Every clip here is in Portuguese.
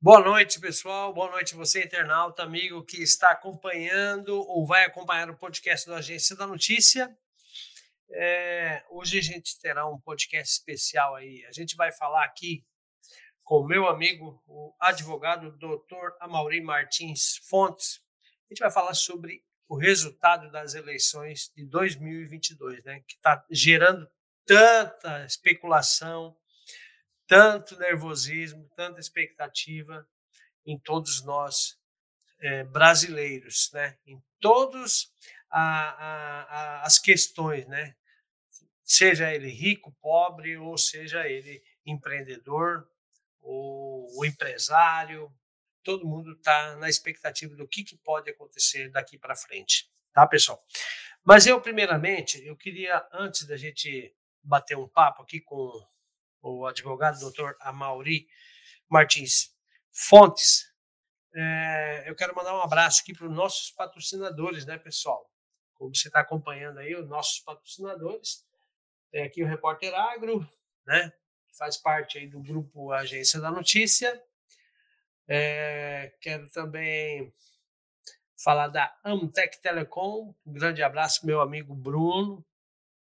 Boa noite, pessoal. Boa noite, você, internauta, amigo que está acompanhando ou vai acompanhar o podcast do Agência da Notícia. É, hoje a gente terá um podcast especial aí. A gente vai falar aqui com o meu amigo, o advogado Dr. Amaury Martins Fontes. A gente vai falar sobre o resultado das eleições de 2022, né? Que está gerando tanta especulação, tanto nervosismo, tanta expectativa em todos nós é, brasileiros, né? Em todas as questões, né? Seja ele rico, pobre, ou seja ele empreendedor, ou o empresário, todo mundo está na expectativa do que, que pode acontecer daqui para frente, tá, pessoal? Mas eu, primeiramente, eu queria, antes da gente bater um papo aqui com o advogado doutor Amauri Martins Fontes, é, eu quero mandar um abraço aqui para os nossos patrocinadores, né, pessoal? Como você está acompanhando aí, os nossos patrocinadores, tem aqui o Repórter Agro, né, que faz parte aí do grupo Agência da Notícia. É, quero também falar da Amtec Telecom, um grande abraço meu amigo Bruno,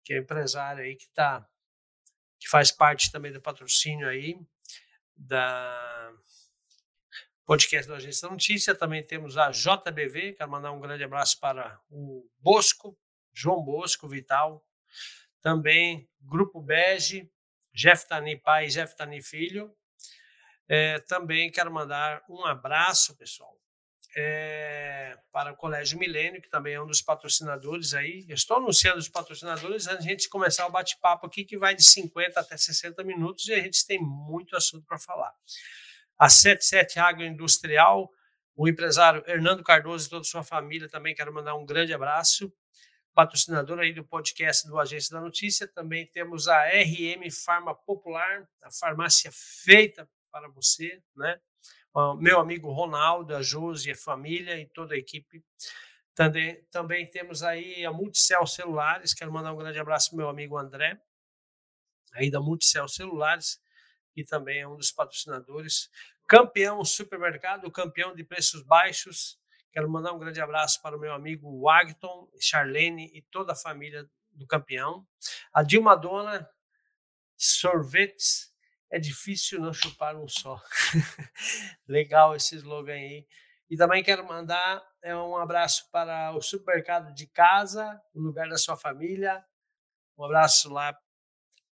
que é empresário aí que está que faz parte também do patrocínio aí da podcast da Agência Notícia. Também temos a JBV, quero mandar um grande abraço para o Bosco, João Bosco Vital. Também Grupo Bege, Jeff Tani pai Jeff Tani filho. É, também quero mandar um abraço, pessoal, é, para o Colégio Milênio, que também é um dos patrocinadores aí. Eu estou anunciando os patrocinadores antes de a gente começar o bate-papo aqui, que vai de 50 até 60 minutos e a gente tem muito assunto para falar. A 77 Agroindustrial, o empresário Hernando Cardoso e toda a sua família também quero mandar um grande abraço. Patrocinador aí do podcast do Agência da Notícia. Também temos a RM Farma Popular, a farmácia feita para você, né? Meu amigo Ronaldo, a Josi, a família e toda a equipe. Também, também temos aí a Multicel Celulares, quero mandar um grande abraço para meu amigo André, aí da Multicel Celulares, que também é um dos patrocinadores. Campeão Supermercado, campeão de preços baixos, quero mandar um grande abraço para o meu amigo Wagton, Charlene e toda a família do campeão. A Dilma Dona, sorvetes é difícil não chupar um só. Legal esse slogan aí. E também quero mandar é, um abraço para o supermercado de casa, o lugar da sua família. Um abraço lá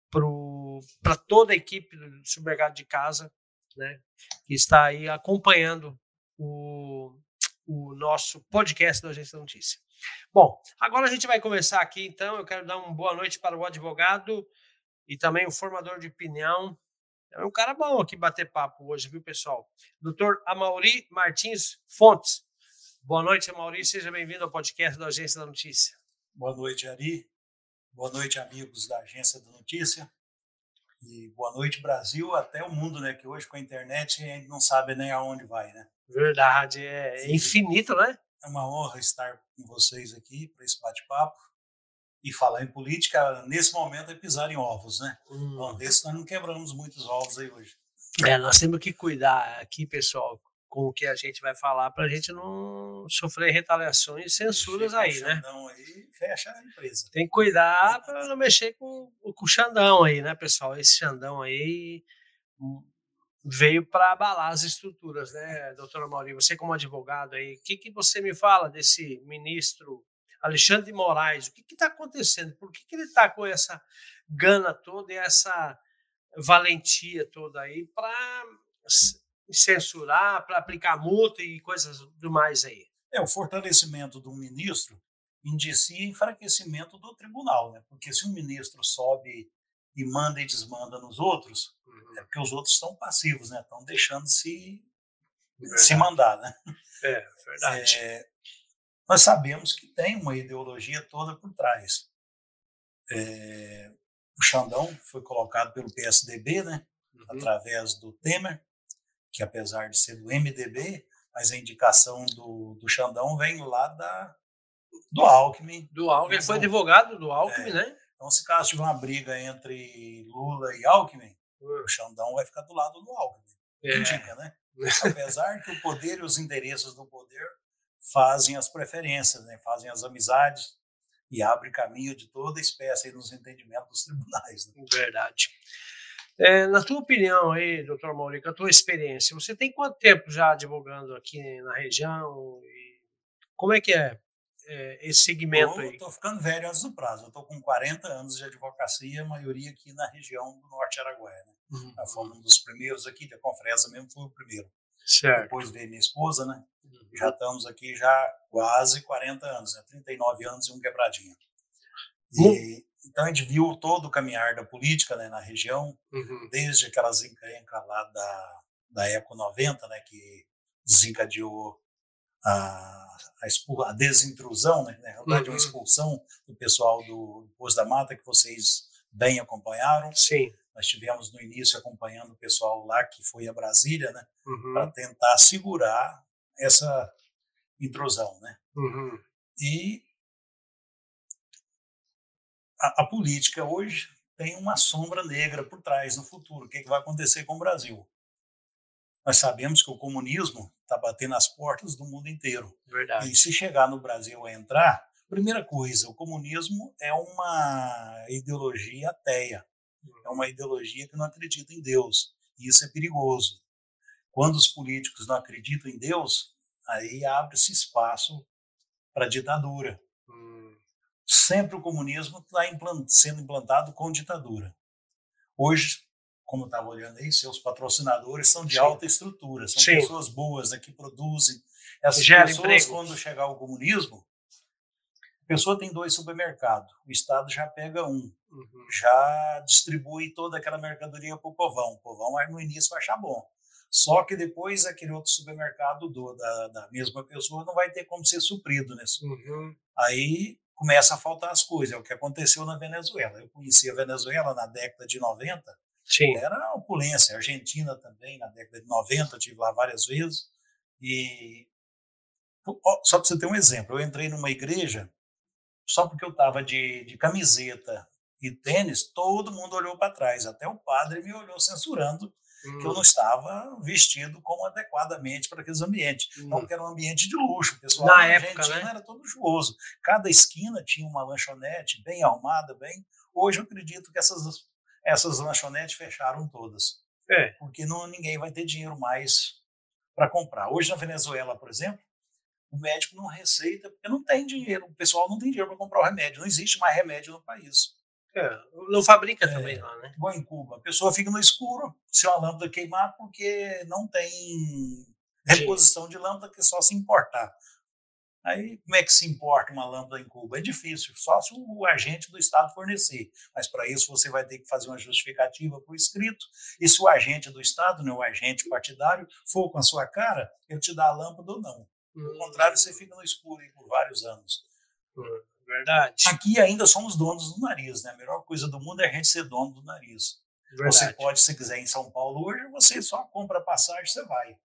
para toda a equipe do supermercado de casa, né, que está aí acompanhando o, o nosso podcast da Agência Notícia. Bom, agora a gente vai começar aqui, então. Eu quero dar uma boa noite para o advogado e também o formador de opinião, é um cara bom aqui bater papo hoje, viu, pessoal? Doutor Amauri Martins Fontes. Boa noite, Amauri. Seja bem-vindo ao podcast da Agência da Notícia. Boa noite, Ari. Boa noite, amigos da Agência da Notícia. E boa noite, Brasil, até o mundo, né? Que hoje com a internet a gente não sabe nem aonde vai, né? Verdade, é infinito, né? É uma honra estar com vocês aqui para esse bate-papo. E falar em política, nesse momento, é pisar em ovos, né? Hum. Bom, desse nós não quebramos muitos ovos aí hoje. É, nós temos que cuidar aqui, pessoal, com o que a gente vai falar para a gente não sofrer retaliações e censuras aí, né? aí, fecha a empresa. Tem que cuidar para não mexer com, com o Xandão aí, né, pessoal? Esse Xandão aí veio para abalar as estruturas, né, doutora Maurício? Você como advogado aí, o que, que você me fala desse ministro Alexandre de Moraes, o que está acontecendo? Por que, que ele está com essa gana toda e essa valentia toda aí para censurar, para aplicar multa e coisas do mais aí? É, o fortalecimento do ministro indicia enfraquecimento do tribunal, né? Porque se um ministro sobe e manda e desmanda nos outros, uhum. é porque os outros estão passivos, né? Estão deixando se se mandar, né? É, verdade. É, nós sabemos que tem uma ideologia toda por trás. É, o Xandão foi colocado pelo PSDB, né, uhum. através do Temer, que apesar de ser do MDB, mas a indicação do, do Xandão vem lá da, do Alckmin. Do Alckmin, ele foi advogado do Alckmin, é, né? Então, se caso tiver uma briga entre Lula e Alckmin, uhum. o Xandão vai ficar do lado do Alckmin. É. Indica, né? Apesar que o poder e os interesses do poder fazem as preferências, né? fazem as amizades e abrem caminho de toda espécie nos entendimentos dos tribunais. Né? Verdade. É, na tua opinião aí, doutor Maurico, a tua experiência, você tem quanto tempo já advogando aqui na região? como é que é, é esse segmento eu aí? Estou ficando velho antes do prazo. Eu estou com 40 anos de advocacia, a maioria aqui na região do Norte Araguaia. Né? Uhum. Nós fomos um dos primeiros aqui, da Confresa mesmo foi o primeiro. Certo. Depois veio minha esposa, né? Uhum. Já estamos aqui já quase 40 anos, né? 39 anos e um quebradinho. E, então a gente viu todo o caminhar da política né, na região, uhum. desde aquelas encrencas lá da, da Eco 90, né, que desencadeou a, a, a desintrusão, né, na realidade uhum. uma expulsão do pessoal do, do Poço da Mata, que vocês bem acompanharam. Sim. Nós tivemos no início acompanhando o pessoal lá que foi a Brasília, né, uhum. para tentar segurar essa intrusão, né. Uhum. E a, a, política hoje tem uma sombra negra por trás no futuro. O que, é que vai acontecer com o Brasil? Nós sabemos que o comunismo está batendo as portas do mundo inteiro. Verdade. E se chegar no Brasil a entrar, primeira coisa, o comunismo é uma ideologia ateia. É uma ideologia que não acredita em Deus. E isso é perigoso. Quando os políticos não acreditam em Deus, aí abre-se espaço para ditadura. Hum sempre o comunismo está implant, sendo implantado com ditadura. Hoje, como estava olhando aí, seus patrocinadores são de Sim. alta estrutura, são Sim. pessoas boas né, que produzem. Essas Gera pessoas, emprego. quando chegar o comunismo, a pessoa tem dois supermercados, o Estado já pega um, uhum. já distribui toda aquela mercadoria para o povão. O povão no início vai achar bom. Só que depois aquele outro supermercado do, da, da mesma pessoa não vai ter como ser suprido. Né? Uhum. Aí começa a faltar as coisas. É o que aconteceu na Venezuela. Eu conheci a Venezuela na década de 90. Sim. Era opulência. A Argentina também, na década de 90, eu tive lá várias vezes. E só para você ter um exemplo, eu entrei numa igreja só porque eu estava de, de camiseta e tênis, todo mundo olhou para trás. Até o padre me olhou censurando hum. que eu não estava vestido como adequadamente para aqueles ambientes. Hum. Então, era um ambiente de luxo. Pessoal Na época, né? era todo luxuoso. Cada esquina tinha uma lanchonete bem arrumada, bem. Hoje eu acredito que essas, essas lanchonetes fecharam todas. É. Porque não, ninguém vai ter dinheiro mais para comprar. Hoje na Venezuela, por exemplo, o médico não receita porque não tem dinheiro. O pessoal não tem dinheiro para comprar o remédio. Não existe mais remédio no país. É, não fabrica é, também lá, né? Igual em Cuba. A pessoa fica no escuro se a lâmpada queimar porque não tem reposição de lâmpada que é só se importar. Aí, como é que se importa uma lâmpada em Cuba? É difícil, só se o agente do Estado fornecer. Mas para isso você vai ter que fazer uma justificativa por escrito. E se o agente do Estado, né, o agente partidário, for com a sua cara, ele te dá a lâmpada ou não. Do hum. contrário, você fica no escuro por vários anos. Hum. Verdade. Aqui ainda somos donos do nariz, né? A melhor coisa do mundo é a gente ser dono do nariz. Verdade. Você pode, se quiser, em São Paulo hoje, você só compra passagem, você vai.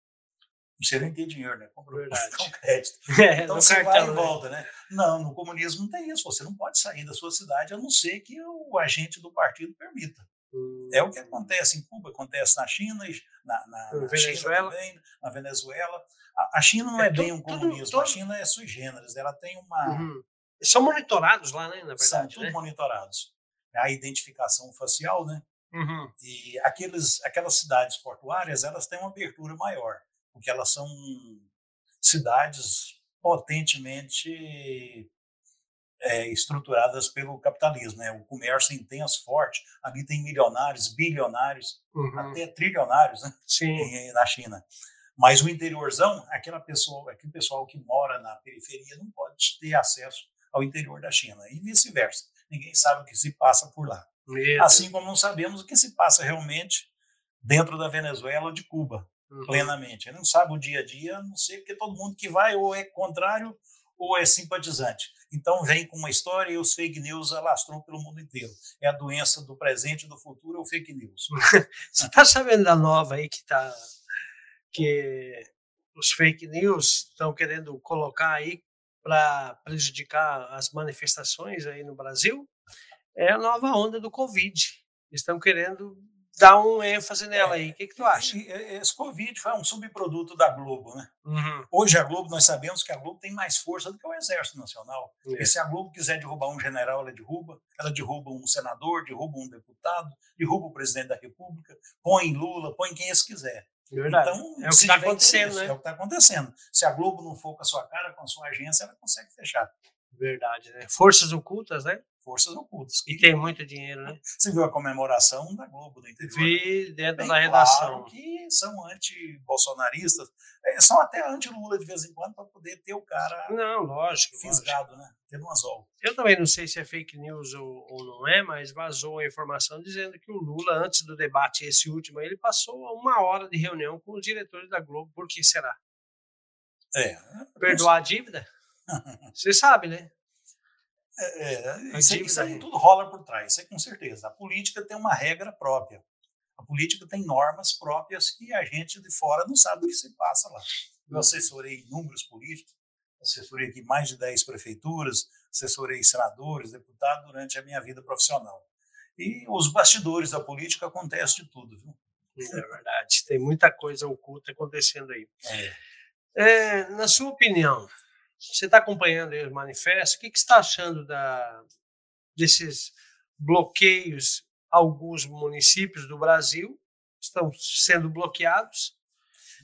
Você nem tem dinheiro, né? Compra Verdade. com crédito. É, então você cartão, vai e né? volta, né? Não, no comunismo não tem isso. Você não pode sair da sua cidade a não ser que o agente do partido permita. Hum. É o que acontece em Cuba, acontece na China, na, na, na China também, na Venezuela. A, a China não é, é bem um comunismo, tudo, tudo... a China é sui generis, ela tem uma, uhum. São monitorados lá, né? Na verdade, São tudo né? monitorados. A identificação facial, né? Uhum. E aqueles, aquelas cidades portuárias, elas têm uma abertura maior, porque elas são cidades potentemente é, estruturadas pelo capitalismo, né? O comércio intenso, forte. Ali tem milionários, bilionários, uhum. até trilionários, né? Sim. Na China. Mas o interiorzão, aquela pessoa, aquele pessoal que mora na periferia não pode ter acesso ao interior da China e vice-versa. Ninguém sabe o que se passa por lá. Mesmo. Assim como não sabemos o que se passa realmente dentro da Venezuela ou de Cuba, uhum. plenamente. Ele não sabe o dia a dia, a não sei porque todo mundo que vai ou é contrário ou é simpatizante. Então vem com uma história e os fake news alastram pelo mundo inteiro. É a doença do presente e do futuro, é o fake news. Você está sabendo da nova aí que está que os fake news estão querendo colocar aí para prejudicar as manifestações aí no Brasil é a nova onda do Covid. Estão querendo dá um ênfase nela aí. O que, que tu acha? Esse Covid foi um subproduto da Globo, né? Uhum. Hoje a Globo, nós sabemos que a Globo tem mais força do que o Exército Nacional. É. E se a Globo quiser derrubar um general, ela derruba. Ela derruba um senador, derruba um deputado, derruba o presidente da República, põe Lula, põe quem eles quiser. Verdade. Então, é o que está acontecendo, né? É o que está acontecendo. Se a Globo não for com a sua cara, com a sua agência, ela consegue fechar. Verdade, né? Forças ocultas, né? Forças ocultas. E tem muito dinheiro, né? Você viu a comemoração da Globo do interior? Vi dentro Bem da redação. Claro que são anti-bolsonaristas, é, são até anti-Lula de vez em quando para poder ter o cara Não, lógico. lógico. fisgado, né? Tendo um anzol. Eu também não sei se é fake news ou, ou não é, mas vazou a informação dizendo que o Lula, antes do debate, esse último, ele passou uma hora de reunião com os diretores da Globo. Por que será? É. Perdoar a dívida? Você sabe, né? É, é, isso, aí- dívida isso aí. tudo rola por trás, isso aí com certeza. A política tem uma regra própria. A política tem normas próprias que a gente de fora não sabe o que se passa lá. Eu assessorei inúmeros políticos, assessorei aqui mais de 10 prefeituras, assessorei senadores, deputados durante a minha vida profissional. E os bastidores da política acontece de tudo, viu? É verdade. Tem muita coisa oculta acontecendo aí. É. É, na sua opinião, você está acompanhando aí os manifestos, o que, que você está achando da, desses bloqueios? Alguns municípios do Brasil estão sendo bloqueados.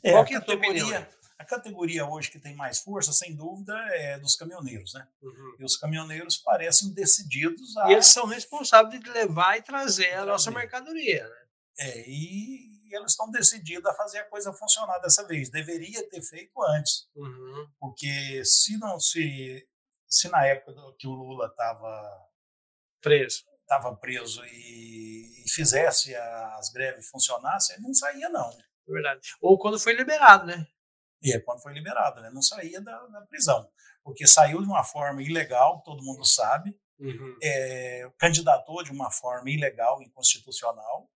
É, Qual a que é a tua opinião? categoria, a categoria hoje que tem mais força, sem dúvida, é dos caminhoneiros, né? Uhum. E os caminhoneiros parecem decididos a E eles são responsáveis de levar e trazer a nossa mercadoria. Né? É, e eles estão decididos a fazer a coisa funcionar dessa vez. Deveria ter feito antes, Uhum. porque se não se se na época que o Lula estava Preso. tava preso e, e fizesse as greves funcionassem, ele não saía não. É Verdade. Ou quando foi liberado, né? E é quando foi liberado, né? Não saía da, da prisão, porque saiu de uma forma ilegal, todo mundo sabe, Uhum. é, candidatou de uma forma ilegal, inconstitucional.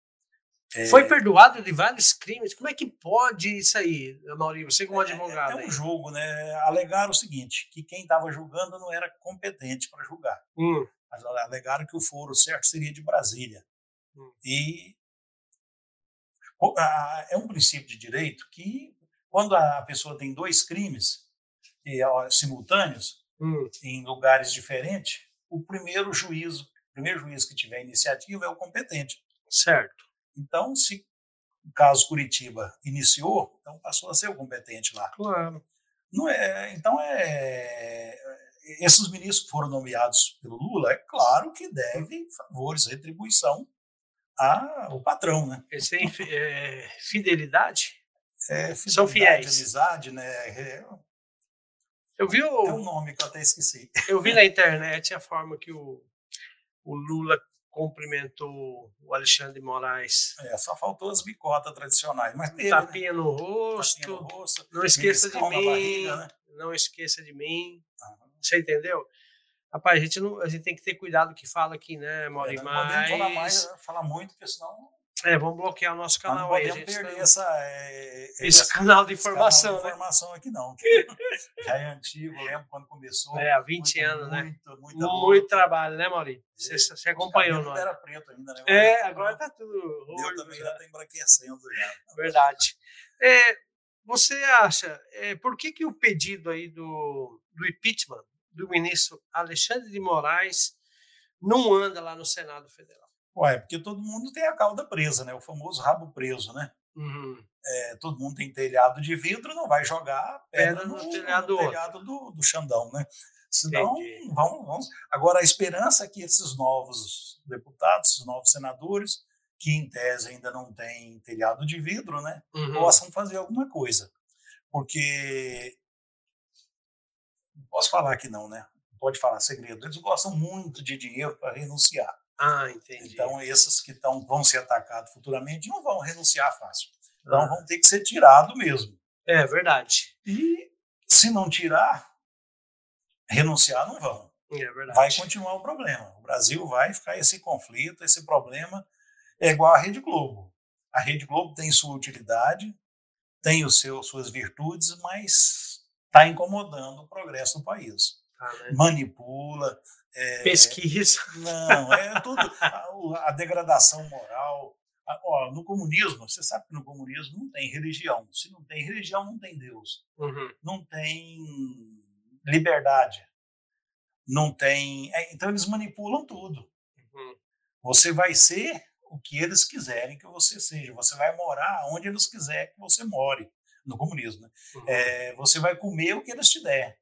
É, Foi perdoado de vários crimes. Como é que pode isso aí, Mauri? Você como É, advogado. é um jogo, né? Alegaram o seguinte, que quem estava julgando não era competente para julgar. Hum, Mas alegaram que o foro certo seria de Brasília. Hum. E é um princípio de direito que, quando a pessoa tem dois crimes ó, simultâneos, hum. em lugares diferentes, o primeiro juízo, o primeiro juiz que tiver iniciativa é o competente. Certo. Então, se o caso Curitiba iniciou, então passou a ser o competente lá. Claro. Não é, então, é, esses ministros que foram nomeados pelo Lula, é claro que devem favores, retribuição ao patrão, né? Eles têm é, fidelidade? É, São fidelidade, fiéis. amizade, né? É, Eu vi, é um o, nome que eu até esqueci. eu vi na internet a forma que o, o Lula cumprimentou o Alexandre de Moraes. É, só faltou as bicotas tradicionais, mas teve, né? Tapinha no Tapinha rosto. no rosto, Não esqueça de mim. barriga, né? Não esqueça de mim. Aham. Você entendeu? Rapaz, a gente, não, a gente tem que ter cuidado que fala aqui, né, Mauri? É, não podemos falar, mais, Mas. falar muito, porque senão É, vamos bloquear o nosso não canal aí. Podemos gente perder tá- essa, é, Esse essa- canal de esse canal informação, de né? informação aqui não. Já é antigo, lembro quando começou. É, há 20 muito, anos, né? Muito, muita Muito luta. trabalho, né, Mauri? Você, É, você Os acompanhou, não é? era preto ainda, né? É, agora tá tudo. O meu roxo, também né? já está embranquecendo já. Verdade. É, você acha, é, por que, que o pedido aí do, do impeachment do ministro Alexandre de Moraes não anda lá no Senado Federal? Ué, porque todo mundo tem a cauda presa, né? O famoso rabo preso, né? Uhum. É, todo mundo tem telhado de vidro, não vai jogar pedra, Pedra no no, telhado no telhado do, do Xandão, né? Senão, vamos. Agora, a esperança é que esses novos deputados, esses novos senadores, que em tese ainda não têm telhado de vidro, né? Uhum. Possam fazer alguma coisa. Porque. Não posso falar que não, né? Pode falar segredo. Eles gostam muito de dinheiro para renunciar. Ah, entendi. Então, esses que tão, vão ser atacados futuramente não vão renunciar fácil. Então, Ah, vão ter que ser tirados mesmo. É verdade. E se não tirar, renunciar não vão. É verdade. Vai continuar o problema. O Brasil vai ficar esse conflito, esse problema. É igual a Rede Globo. A Rede Globo tem sua utilidade, tem o seu, suas virtudes, mas está incomodando o progresso do país. Tá, né? Manipula. é, Pesquisa. Não, é tudo. A, a degradação moral, Ah, ó, no comunismo, você sabe que no comunismo não tem religião. Se não tem religião, não tem Deus. Uhum. Não tem liberdade. Não tem. é, então eles manipulam tudo. Uhum. Você vai ser o que eles quiserem que você seja. Você vai morar onde eles quiserem que você more. No comunismo, né? Uhum. É, você vai comer o que eles te der.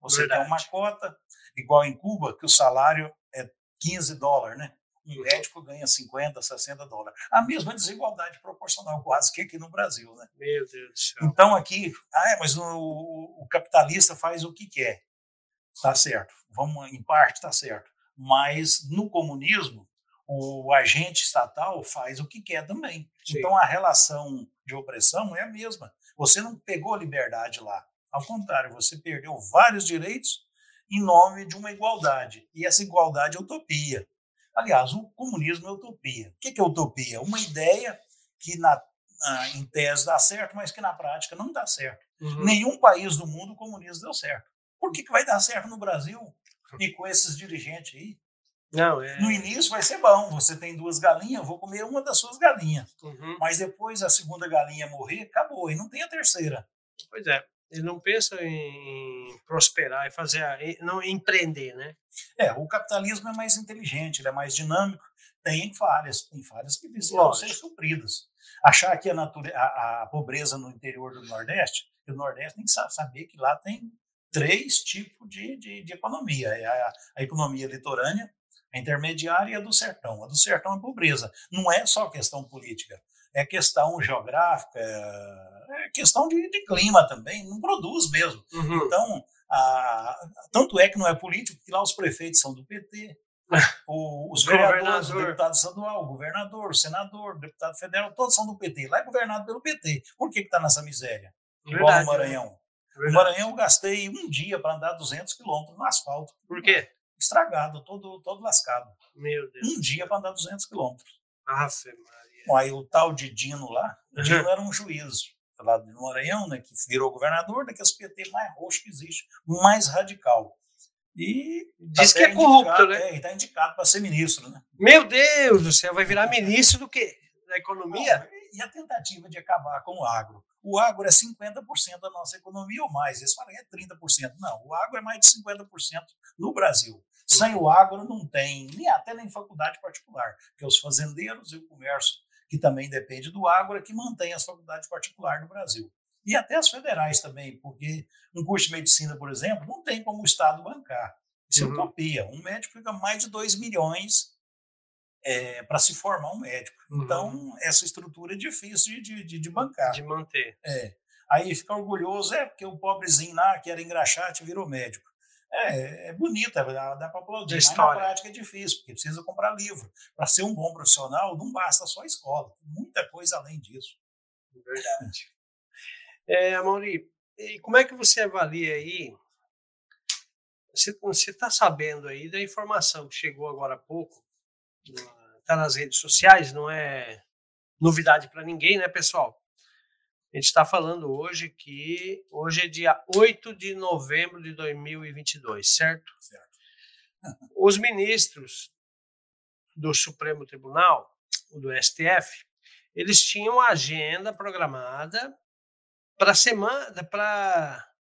Você tem Verdade. uma cota, igual em Cuba, que o salário é 15 dólares, né? Um Uhum. médico ganha 50, 60 dólares. A mesma desigualdade proporcional quase que aqui no Brasil, né? Meu Deus do céu. Então aqui, ah, é, mas o, o capitalista faz o que quer. Tá certo. Vamos, em parte tá certo. Mas no comunismo, o agente estatal faz o que quer também. Sim. Então a relação de opressão é a mesma. Você não pegou liberdade lá. Ao contrário, você perdeu vários direitos em nome de uma igualdade. E essa igualdade é utopia. Aliás, o comunismo é utopia. O que é utopia? Uma ideia que na, na- em tese dá certo, mas que na prática não dá certo. Uhum. Nenhum país do mundo o comunismo deu certo. Por que, que vai dar certo no Brasil e com esses dirigentes aí? Não, é. No início vai ser bom, você tem duas galinhas, vou comer uma das suas galinhas. Uhum. Mas depois a segunda galinha morrer, acabou, e não tem a terceira. Pois é. Ele não pensa em prosperar e fazer, não empreender, né? É, o capitalismo é mais inteligente, ele é mais dinâmico, tem falhas, tem falhas que precisam ser supridas. Achar que a, nature- a- a pobreza no interior do Nordeste, o Nordeste tem que sa- saber que lá tem três tipos de, de, de economia. É a, a economia litorânea, a intermediária e a do sertão. A do sertão é pobreza. Não é só questão política, é questão geográfica, é é questão de, de clima também, não produz mesmo. Uhum. Então, a- tanto é que não é político, que lá os prefeitos são do PT, o- os vereadores, o deputado estadual, o governador, o senador, o deputado federal, todos são do PT. Lá é governado pelo PT. Por que está nessa miséria? Igual Verdade, no Maranhão. No Verdade. Maranhão eu gastei um dia para andar 200 quilômetros no asfalto. Por quê? Estragado, todo, todo lascado. Meu Deus. Um dia para andar 200 quilômetros. Ave Maria. Bom, Aí o tal de Dino lá, o Uhum. Dino era um juiz lá do Maranhão, né, que virou governador daqueles PT mais roxo que existe, mais radical. E Diz tá que é corrupto, né? É, está indicado para ser ministro, né? Meu Deus do céu, vai virar ministro do quê? Da economia? E a tentativa de acabar com o agro. O agro é 50% da nossa economia ou mais. Eles falam que é 30%. Não, o agro é mais de 50% no Brasil. Sem o agro não tem, nem até nem faculdade particular, porque os fazendeiros e o comércio, que também depende do agro, é que mantém as faculdades particulares no Brasil. E até as federais também, porque um curso de medicina, por exemplo, não tem como o Estado bancar. Isso Uhum. é utopia. Um médico fica mais de 2 milhões para se formar um médico. Uhum. Então, essa estrutura é difícil de, de, de bancar. De manter. É. Aí fica orgulhoso, é porque o pobrezinho lá, que era engraxate, virou médico. É, é bonita, dá, dá para aplaudir, mas na prática é difícil, porque precisa comprar livro. Para ser um bom profissional, não basta só a escola, tem muita coisa além disso. Verdade. É, Mauri, e como é que você avalia aí? Você está sabendo aí da informação que chegou agora há pouco, está nas redes sociais, não é novidade para ninguém, né, pessoal? A gente está falando hoje que hoje é dia 8 de novembro de 2022, certo? Certo. Os ministros do Supremo Tribunal, o do STF, eles tinham a agenda programada para semana, para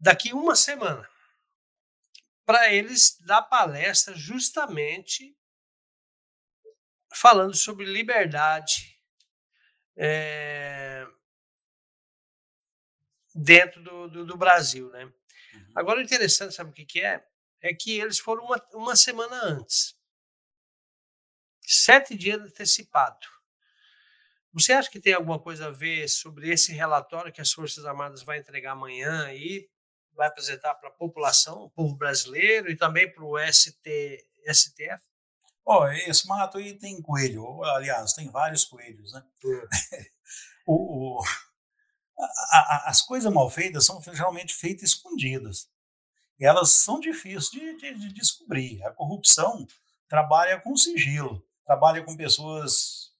daqui uma semana, para eles dar palestra justamente falando sobre liberdade é, dentro do, do, do, Brasil, né? Uhum. Agora, o interessante, sabe o que, que é? É que eles foram uma, uma semana antes. Sete dias antecipado. Você acha que tem alguma coisa a ver sobre esse relatório que as Forças Armadas vai entregar amanhã e vai apresentar para a população, o povo brasileiro e também para o ST, STF? Ó, esse mato aí tem coelho, aliás, tem vários coelhos, né? o, o, a, a, as coisas mal feitas são geralmente feitas escondidas. E elas são difíceis de, de, de descobrir. A corrupção trabalha com sigilo, trabalha com pessoas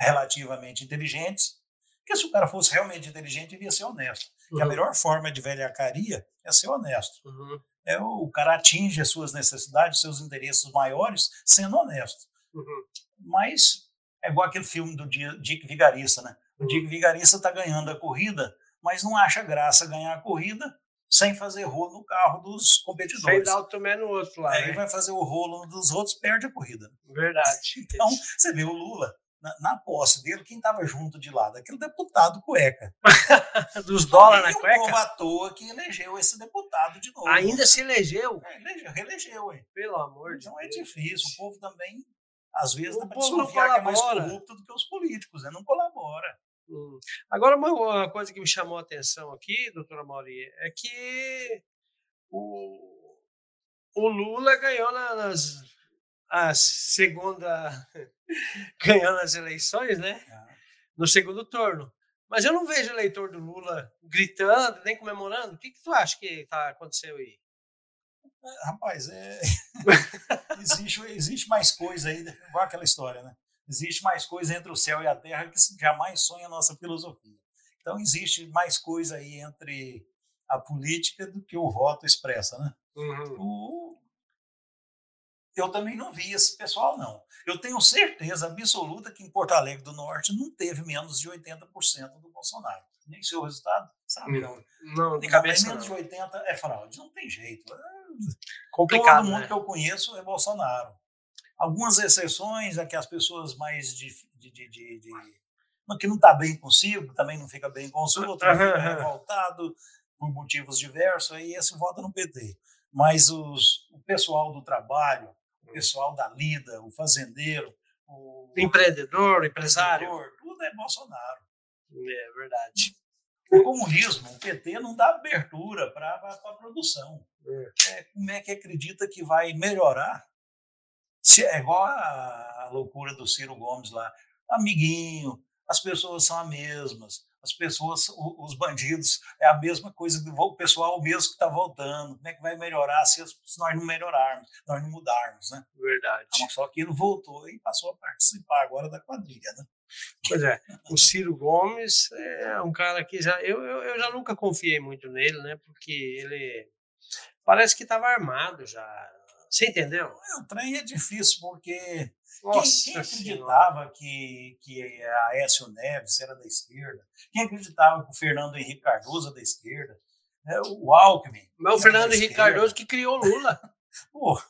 relativamente inteligentes, porque se o cara fosse realmente inteligente, ele ia ser honesto. Uhum. E a melhor forma de velhacaria é ser honesto. Uhum. É, o cara atinge as suas necessidades, seus interesses maiores, sendo honesto. Uhum. Mas É igual aquele filme do Dick Vigarista, né? O. Vigarista está ganhando a corrida, mas não acha graça ganhar a corrida sem fazer rolo no carro dos competidores. Sem dar o tomé no outro lá. Aí né? vai fazer o rolo dos outros, perde a corrida. Verdade. Então, você vê o Lula, na, na posse dele, quem estava junto de lá? Daquele deputado cueca. Dos dólares na cueca? o povo à toa que elegeu esse deputado de novo. Ainda se elegeu? É, elegeu, reelegeu. Hein? Pelo amor então, de Deus. Então é difícil. O povo também, às vezes, o dá para desconfiar que é mais corrupto do que os políticos, né? não colabora. Hum. Agora, uma, uma, coisa que me chamou a atenção aqui, doutora Mauri, é que o, o Lula ganhou nas a segunda ganhando as eleições, né? É. No segundo turno. Mas eu não vejo eleitor do Lula gritando, nem comemorando. O que, que tu acha que tá, aconteceu aí? É, rapaz, é... existe, existe mais coisa aí, igual aquela história, né? Existe mais coisa entre o céu e a terra que jamais sonha a nossa filosofia. Então, existe mais coisa aí entre a política do que o voto expressa, né? Uhum. O, eu também não vi esse pessoal, não. Eu tenho certeza absoluta que em Porto Alegre do Norte não teve menos de 80% do Bolsonaro. Nem seu resultado, sabe? Não, não de cabeça menos de 80% é fraude. Não tem jeito. É... Complicado, Todo mundo né? que eu conheço é Bolsonaro. Algumas exceções é que as pessoas mais de, de, de, de, que não está bem consigo, também não fica bem com os outros, fica revoltado por motivos diversos, aí esse vota no PT. Mas os, o pessoal do trabalho, o pessoal da lida, o fazendeiro, o empreendedor, empresário, empreendedor, tudo é Bolsonaro. É verdade. O comunismo, o PT não dá abertura para a produção. É. É, como é que acredita que vai melhorar? Se é igual a, loucura do Ciro Gomes lá, amiguinho, as pessoas são as mesmas, as pessoas, os bandidos, é a mesma coisa o pessoal mesmo que está voltando. Como é que vai melhorar se, se, nós não melhorarmos, nós não mudarmos, né? Verdade. Então, só que ele voltou e passou a participar agora da quadrilha, né? Pois é, o Ciro Gomes é um cara que já eu, eu, eu já nunca confiei muito nele, né? Porque ele parece que estava armado já. Você entendeu? É, o trem é difícil porque nossa quem, quem acreditava que, que a Aécio Neves era da esquerda? Quem acreditava que o Fernando Henrique Cardoso era da esquerda? É, o Alckmin. Mas o Fernando Henrique Cardoso que criou Lula. Pô.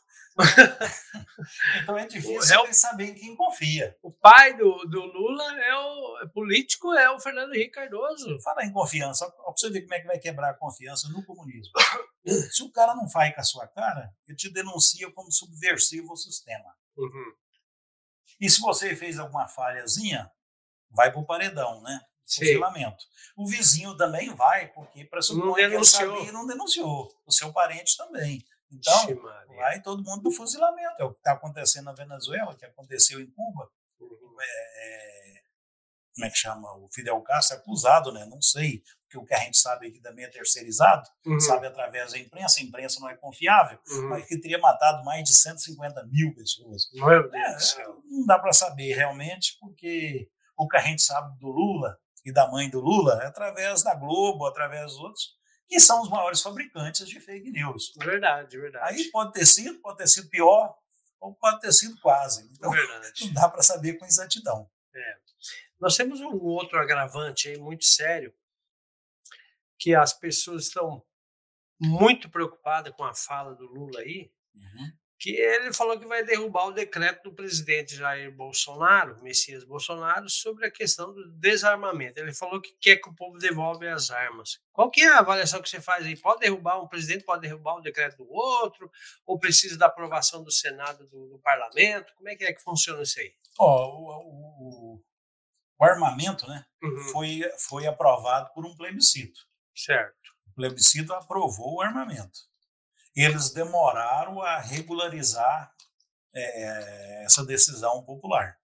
então é difícil é o, saber em quem confia. O pai do, do Lula é o é político, é o Fernando Henrique Cardoso. Fala em confiança, para você ver como é que vai quebrar a confiança no comunismo. Se o cara não faz com a sua cara, ele te denuncia como subversivo ao sistema. Uhum. E se você fez alguma falhazinha, vai para o paredão, né? Fuzilamento. O vizinho também vai, porque para não denunciou. Sabia, não denunciou. O seu parente também. Então, vai todo mundo do fuzilamento. É o que está acontecendo na Venezuela, que aconteceu em Cuba. Uhum. É, é, como é que chama? O Fidel Castro é acusado, né? Não sei, porque o que a gente sabe aqui também é terceirizado, uhum. sabe através da imprensa, a imprensa não é confiável, uhum. mas que teria matado mais de 150 mil pessoas. Meu Deus é, não dá para saber realmente, porque o que a gente sabe do Lula e da mãe do Lula é através da Globo, através dos outros, que são os maiores fabricantes de fake news. Verdade, verdade. Aí pode ter sido, pode ter sido pior, ou pode ter sido quase. Então, verdade. não dá para saber com exatidão. É. Nós temos um outro agravante aí muito sério, que as pessoas estão muito preocupadas com a fala do Lula aí, uhum. que ele falou que vai derrubar o decreto do presidente Jair Bolsonaro, Messias Bolsonaro, sobre a questão do desarmamento. Ele falou que quer que o povo devolva as armas. Qual que é a avaliação que você faz aí? Pode derrubar um presidente, pode derrubar o decreto do outro, ou precisa da aprovação do Senado, do, do parlamento? Como é que é que funciona isso aí? Oh, o, o, o armamento né, uhum. foi, foi aprovado por um plebiscito. Certo. O plebiscito aprovou o armamento. Eles demoraram a regularizar é, essa decisão popular.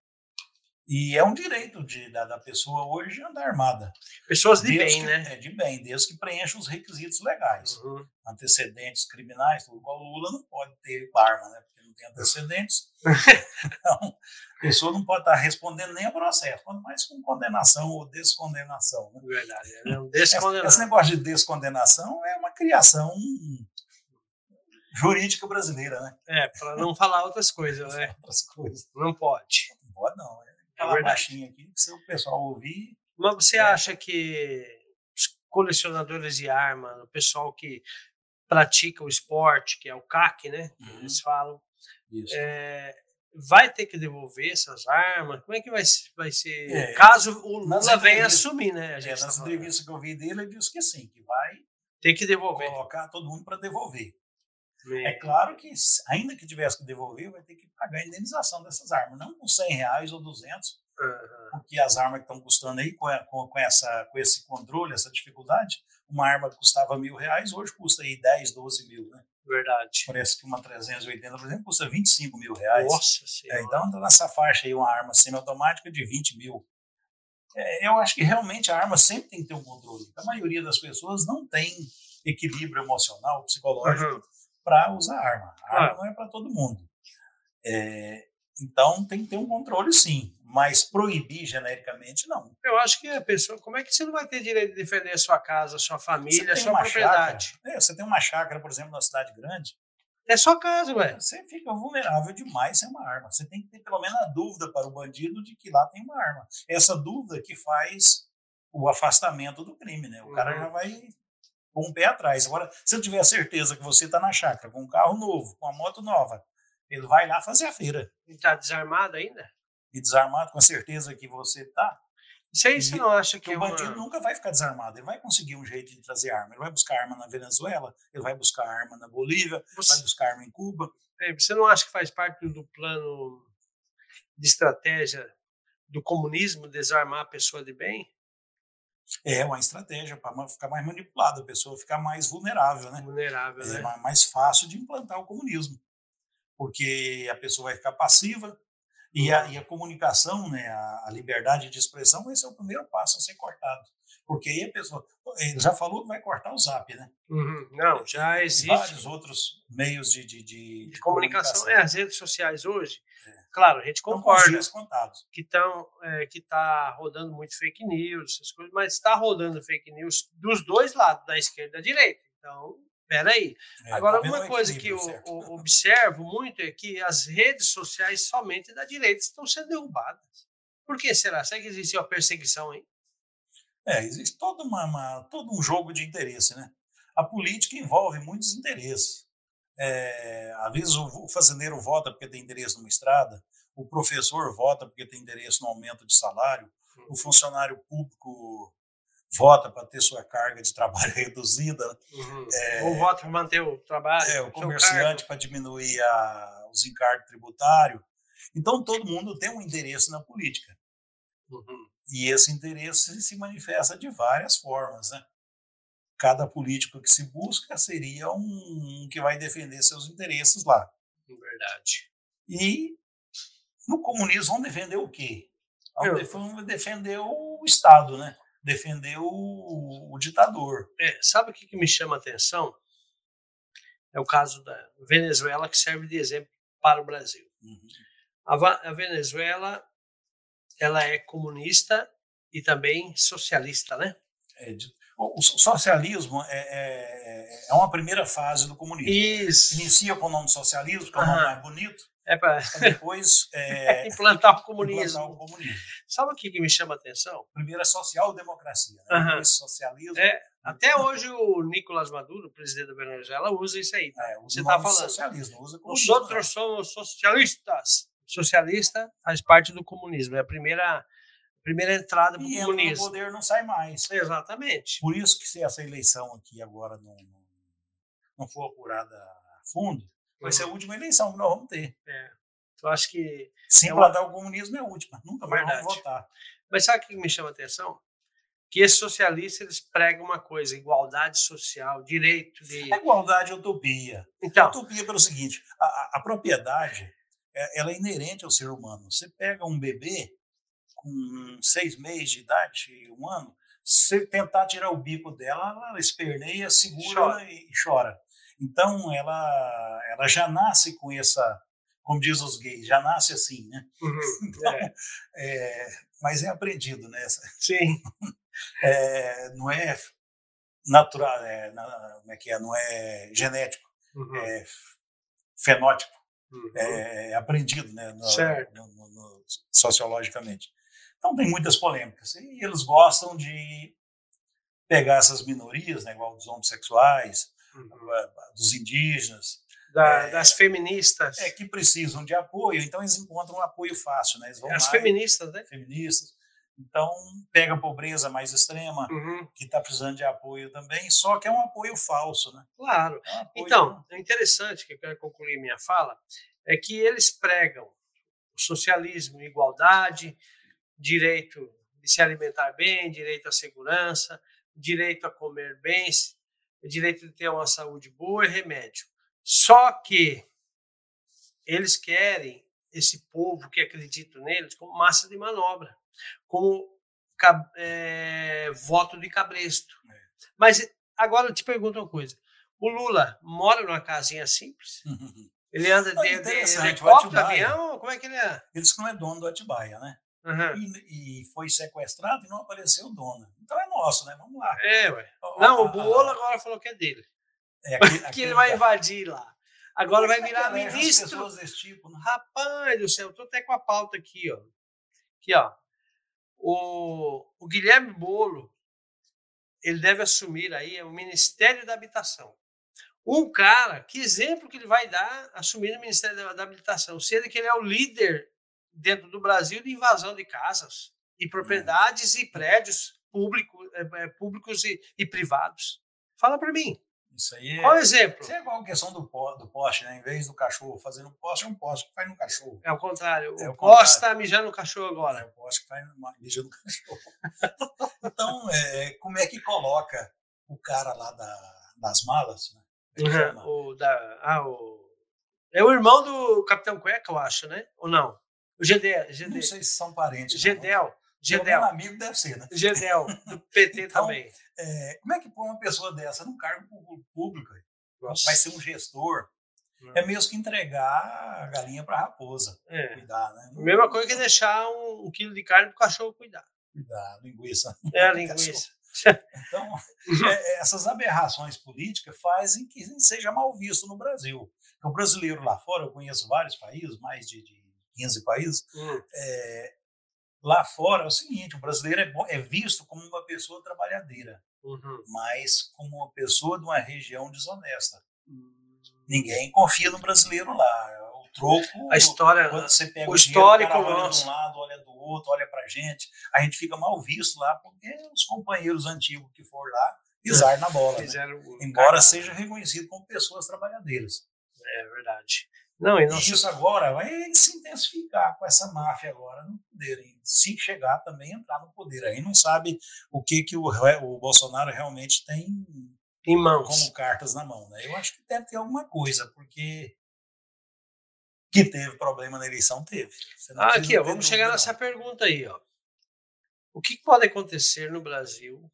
E é um direito de, da, da pessoa hoje andar armada. Pessoas de bem, que, né? É, de bem, desde que preencha os requisitos legais. Uhum. Antecedentes criminais, tudo igual Lula não pode ter arma, né? Não tem antecedentes. então, a pessoa não pode estar respondendo nem a processo, quanto mais com condenação ou descondenação. Né? Verdade, é um descondenação. Esse, negócio de descondenação é uma criação jurídica brasileira, né? É, para não falar outras coisas, né? Outras coisas. Não pode. Não pode, não. É falar baixinho aqui, se o pessoal ouvir. Mas você é. acha que os colecionadores de arma, o pessoal que pratica o esporte, que é o CAC, né? Uhum. Eles falam. É, vai ter que devolver essas armas? Como é que vai, vai ser? É, caso o Lula venha assumir, né? A gente é, nas tá entrevistas que eu vi dele, ele disse que sim, que vai ter que devolver. Colocar todo mundo para devolver. É claro que, ainda que tivesse que devolver, vai ter que pagar a indenização dessas armas, não com 100 reais ou 200, uhum. porque as armas que estão custando aí, com, com, com, essa, com esse controle, essa dificuldade, uma arma que custava mil reais, hoje custa aí 10, 12 mil, né? Verdade. Parece que uma 380, por exemplo, custa 25 mil reais. Nossa Senhora. É, então, nessa faixa aí, uma arma semiautomática de 20 mil. É, eu acho que realmente a arma sempre tem que ter um controle. A maioria das pessoas não tem equilíbrio emocional, psicológico, uhum. para usar arma. A arma ah. não é para todo mundo. É, então, tem que ter um controle, sim. Mas proibir genericamente, não. Eu acho que a pessoa. Como é que você não vai ter direito de defender a sua casa, a sua família, a sua propriedade? Chácara, é, você tem uma chácara, por exemplo, na cidade grande. É sua casa, ué. Você fica vulnerável demais sem uma arma. Você tem que ter pelo menos a dúvida para o bandido de que lá tem uma arma. Essa dúvida que faz o afastamento do crime, né? O uhum. cara já vai com um pé atrás. Agora, se eu tiver a certeza que você está na chácara com um carro novo, com uma moto nova, ele vai lá fazer a feira. E está desarmado ainda? E desarmado, com a certeza que você está. Isso aí você não acha que. O bandido uma... nunca vai ficar desarmado. Ele vai conseguir um jeito de trazer arma. Ele vai buscar arma na Venezuela, ele vai buscar arma na Bolívia, você... vai buscar arma em Cuba. É, você não acha que faz parte do plano de estratégia do comunismo desarmar a pessoa de bem? É uma estratégia para ficar mais manipulada, a pessoa ficar mais vulnerável, né? Vulnerável, é né? mais fácil de implantar o comunismo porque a pessoa vai ficar passiva e a, e a comunicação, né, a, a, liberdade de expressão, esse é o primeiro passo a ser cortado. Porque aí a pessoa ele já falou que vai cortar o zap, né? Uhum. Não, já existe. E vários outros meios de, de, de, de comunicação. comunicação. É, as redes sociais hoje, é. claro, a gente concorda que estão é, que está rodando muito fake news, essas coisas, mas está rodando fake news dos dois lados, da esquerda e da direita. Então, Peraí. É, Agora, tá uma coisa que eu, eu, observo muito é que as redes sociais somente da direita estão sendo derrubadas. Por que será? Será que existe uma perseguição aí? É, existe todo, uma, uma, todo um jogo de interesse, né? A política envolve muitos interesses. É, às vezes o, o fazendeiro vota porque tem interesse numa estrada, o professor vota porque tem interesse no aumento de salário, o uhum. funcionário público vota para ter sua carga de trabalho reduzida. Uhum. É, Ou vota para manter o trabalho. É, o comerciante para diminuir a, os encargos tributários. Então, todo mundo tem um interesse na política. Uhum. E esse interesse se manifesta de várias formas. Né? Cada político que se busca seria um, um que vai defender seus interesses lá. Verdade. E no comunismo vão defender o quê? Vão defender o Estado, né? Defender o, o ditador. É, sabe o que, que me chama a atenção? É o caso da Venezuela, que serve de exemplo para o Brasil. Uhum. A, a Venezuela ela é comunista e também socialista, né? É, o, o socialismo é, é, é, uma primeira fase do comunismo. Isso. Inicia com o nome socialismo, que é o nome mais bonito. É para depois é, implantar, o comunismo. implantar o comunismo. Sabe o que, que me chama a atenção? Primeiro é social-democracia, né? uhum. depois socialismo. É, até hoje o Nicolás Maduro, presidente da Venezuela, usa isso aí. Tá? É, Você está falando. Socialismo, usa Os outros né? somos socialistas. Socialista faz parte do comunismo. É a primeira primeira entrada para o comunismo. o poder não sai mais. Exatamente. Por isso que se essa eleição aqui agora não, não, não for apurada a fundo, Vai ser a última eleição que nós vamos ter. É. Eu acho que. Sim, é uma... o comunismo é a última. Nunca mais Verdade. vamos votar. Mas sabe o que me chama a atenção? Que esses socialistas eles pregam uma coisa: igualdade social, direito de. A igualdade é utopia. Então. Utopia pelo seguinte: a, a propriedade é, ela é inerente ao ser humano. Você pega um bebê com seis meses de idade, um ano, se tentar tirar o bico dela, ela esperneia, segura chora. e chora. Então, ela, ela já nasce com essa, como diz os gays, já nasce assim, né? Uhum, então, é. É, mas é aprendido, né? Sim. É, não é natural, é, como é que é? Não é genético, uhum. é fenótipo. uhum. é, aprendido né, no, certo. No, no, sociologicamente. Então tem muitas polêmicas. E eles gostam de pegar essas minorias, né, igual dos homossexuais. Dos indígenas, da, é, das feministas. É, que precisam de apoio, então eles encontram um apoio fácil. Né? As feministas, né? Feministas. Então, pega a pobreza mais extrema, uhum. que está precisando de apoio também, só que é um apoio falso, né? Claro. É um apoio... Então, é interessante, que eu quero concluir minha fala, é que eles pregam o socialismo, igualdade, direito de se alimentar bem, direito à segurança, direito a comer bem, direito de ter uma saúde boa e remédio. Só que eles querem esse povo que acredita neles como massa de manobra, como é, voto de cabresto. É. Mas agora eu te pergunto uma coisa: o Lula mora numa casinha simples? Ele anda de, de helicóptero, avião? Como é que ele é? Eles que não é dono do Atibaia, né? Uhum. E, e, foi sequestrado e não apareceu o dono. Então é nosso, né? Vamos lá. É, ué. Não, o Bolo agora falou que é dele. É, aquele, que ele vai invadir lá. Agora vai virar ministro. Desse tipo, né? Rapaz do céu, eu tô até com a pauta aqui, ó. Aqui, ó. O, o Guilherme Bolo, ele deve assumir aí o Ministério da Habitação. Um cara, que exemplo que ele vai dar assumindo o Ministério da, da Habitação, sendo que ele é o líder dentro do Brasil de invasão de casas e propriedades e prédios público, é, é, públicos e, e privados. Fala para mim. Isso aí é, Qual o exemplo? Isso é igual a questão do, do poste, né? Em vez do cachorro fazendo poste, é um poste que faz no cachorro. É o contrário. É o, o poste está mijando no cachorro agora. É o poste que faz mijando no cachorro. então, é, como é que coloca o cara lá da, das malas? Né? Uhum, o da, ah, o, é o irmão do Capitão Cueca, eu acho, né? Ou não? O Gedel. Não sei se são parentes. Gedel. Não. Gedel. amigo deve ser, né? Gedel, do PT então, também. É, como é que põe uma pessoa dessa num cargo público? Nossa. Vai ser um gestor. É. é mesmo que entregar a galinha para a raposa. É. Cuidar, né? Não, Mesma coisa que deixar um, um quilo de carne para o cachorro cuidar. Cuidar, linguiça. É, a linguiça. Então, é, essas aberrações políticas fazem que seja mal visto no Brasil. O brasileiro lá fora, eu conheço vários países, mais de, de 15 países, hum. é, lá fora é o seguinte: o brasileiro é, bom, é visto como uma pessoa trabalhadeira, uhum. mas como uma pessoa de uma região desonesta. Uhum. Ninguém confia no brasileiro lá. O troco, a história, quando você pega o, histórico dinheiro, olha de um lado, olha do outro, olha pra gente, a gente fica mal visto lá, porque os companheiros antigos que foram lá pisaram na bola. Né? Embora seja reconhecido como pessoas trabalhadeiras. É verdade. Não, e, não... e isso agora vai se intensificar com essa máfia agora no poder. E se chegar também entrar no poder. Aí não sabe o que, que o, o Bolsonaro realmente tem em mãos. como cartas na mão. Né? Eu acho que deve ter alguma coisa, porque que teve problema na eleição, teve. Ah, aqui, ó, vamos chegar nessa não. pergunta aí. Ó. O que pode acontecer no Brasil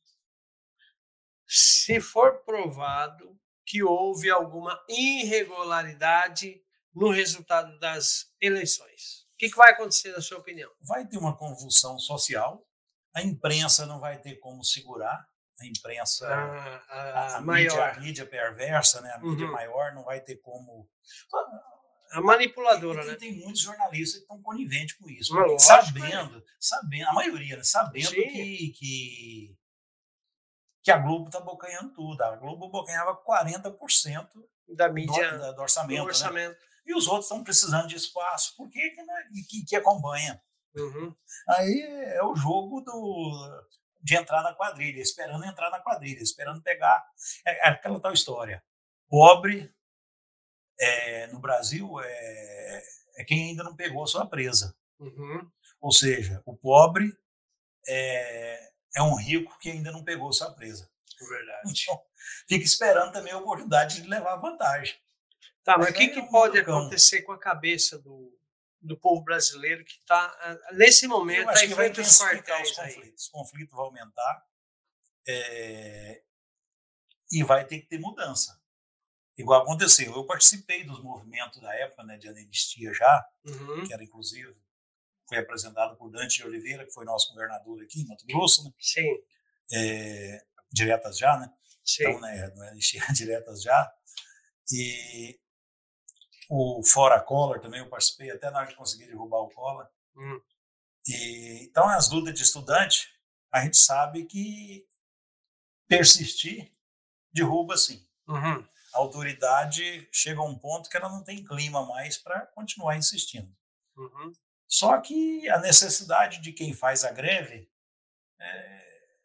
se for provado que houve alguma irregularidade no resultado das eleições? O que, que vai acontecer, na sua opinião? Vai ter uma convulsão social, a imprensa não vai ter como segurar, a imprensa, ah, a, a, a, maior. Mídia, a mídia perversa, né? a mídia uhum. maior não vai ter como. A manipuladora, tem, né? Tem muitos jornalistas que estão coniventes com isso. Lógico, sabendo, né? sabendo, a maioria, né? sabendo que, que, que a Globo está bocanhando tudo. A Globo bocanhava 40% da mídia, do, do orçamento. Do orçamento. Né? E os outros estão precisando de espaço, por que, que, que acompanha? Uhum. Aí é o jogo do, de entrar na quadrilha, esperando entrar na quadrilha, esperando pegar é, é aquela tal história. Pobre é, no Brasil é, é, quem ainda não pegou a sua presa. Uhum. Ou seja, o pobre é, é um rico que ainda não pegou sua presa. Verdade. Então, fica esperando também a oportunidade de levar vantagem. Tá, mas o que, que pode acontecer com a cabeça do, do povo brasileiro que está, ah, nesse momento, frente aos quartéis? Os conflitos. O conflito vai aumentar é, e vai ter que ter mudança. Igual aconteceu. Eu participei dos movimentos da época né, de anistia já, uhum. que era inclusive, foi apresentado por Dante de Oliveira, que foi nosso governador aqui em Mato Grosso. Né? Sim. É, diretas já, né? Sim. Então, né, não é anistia diretas já. E o Fora Collor também eu participei, até na hora de conseguir derrubar o Collor. Hum. E, então, as lutas de estudante, a gente sabe que persistir derruba sim. Uhum. A autoridade chega a um ponto que ela não tem clima mais para continuar insistindo. Uhum. Só que a necessidade de quem faz a greve é,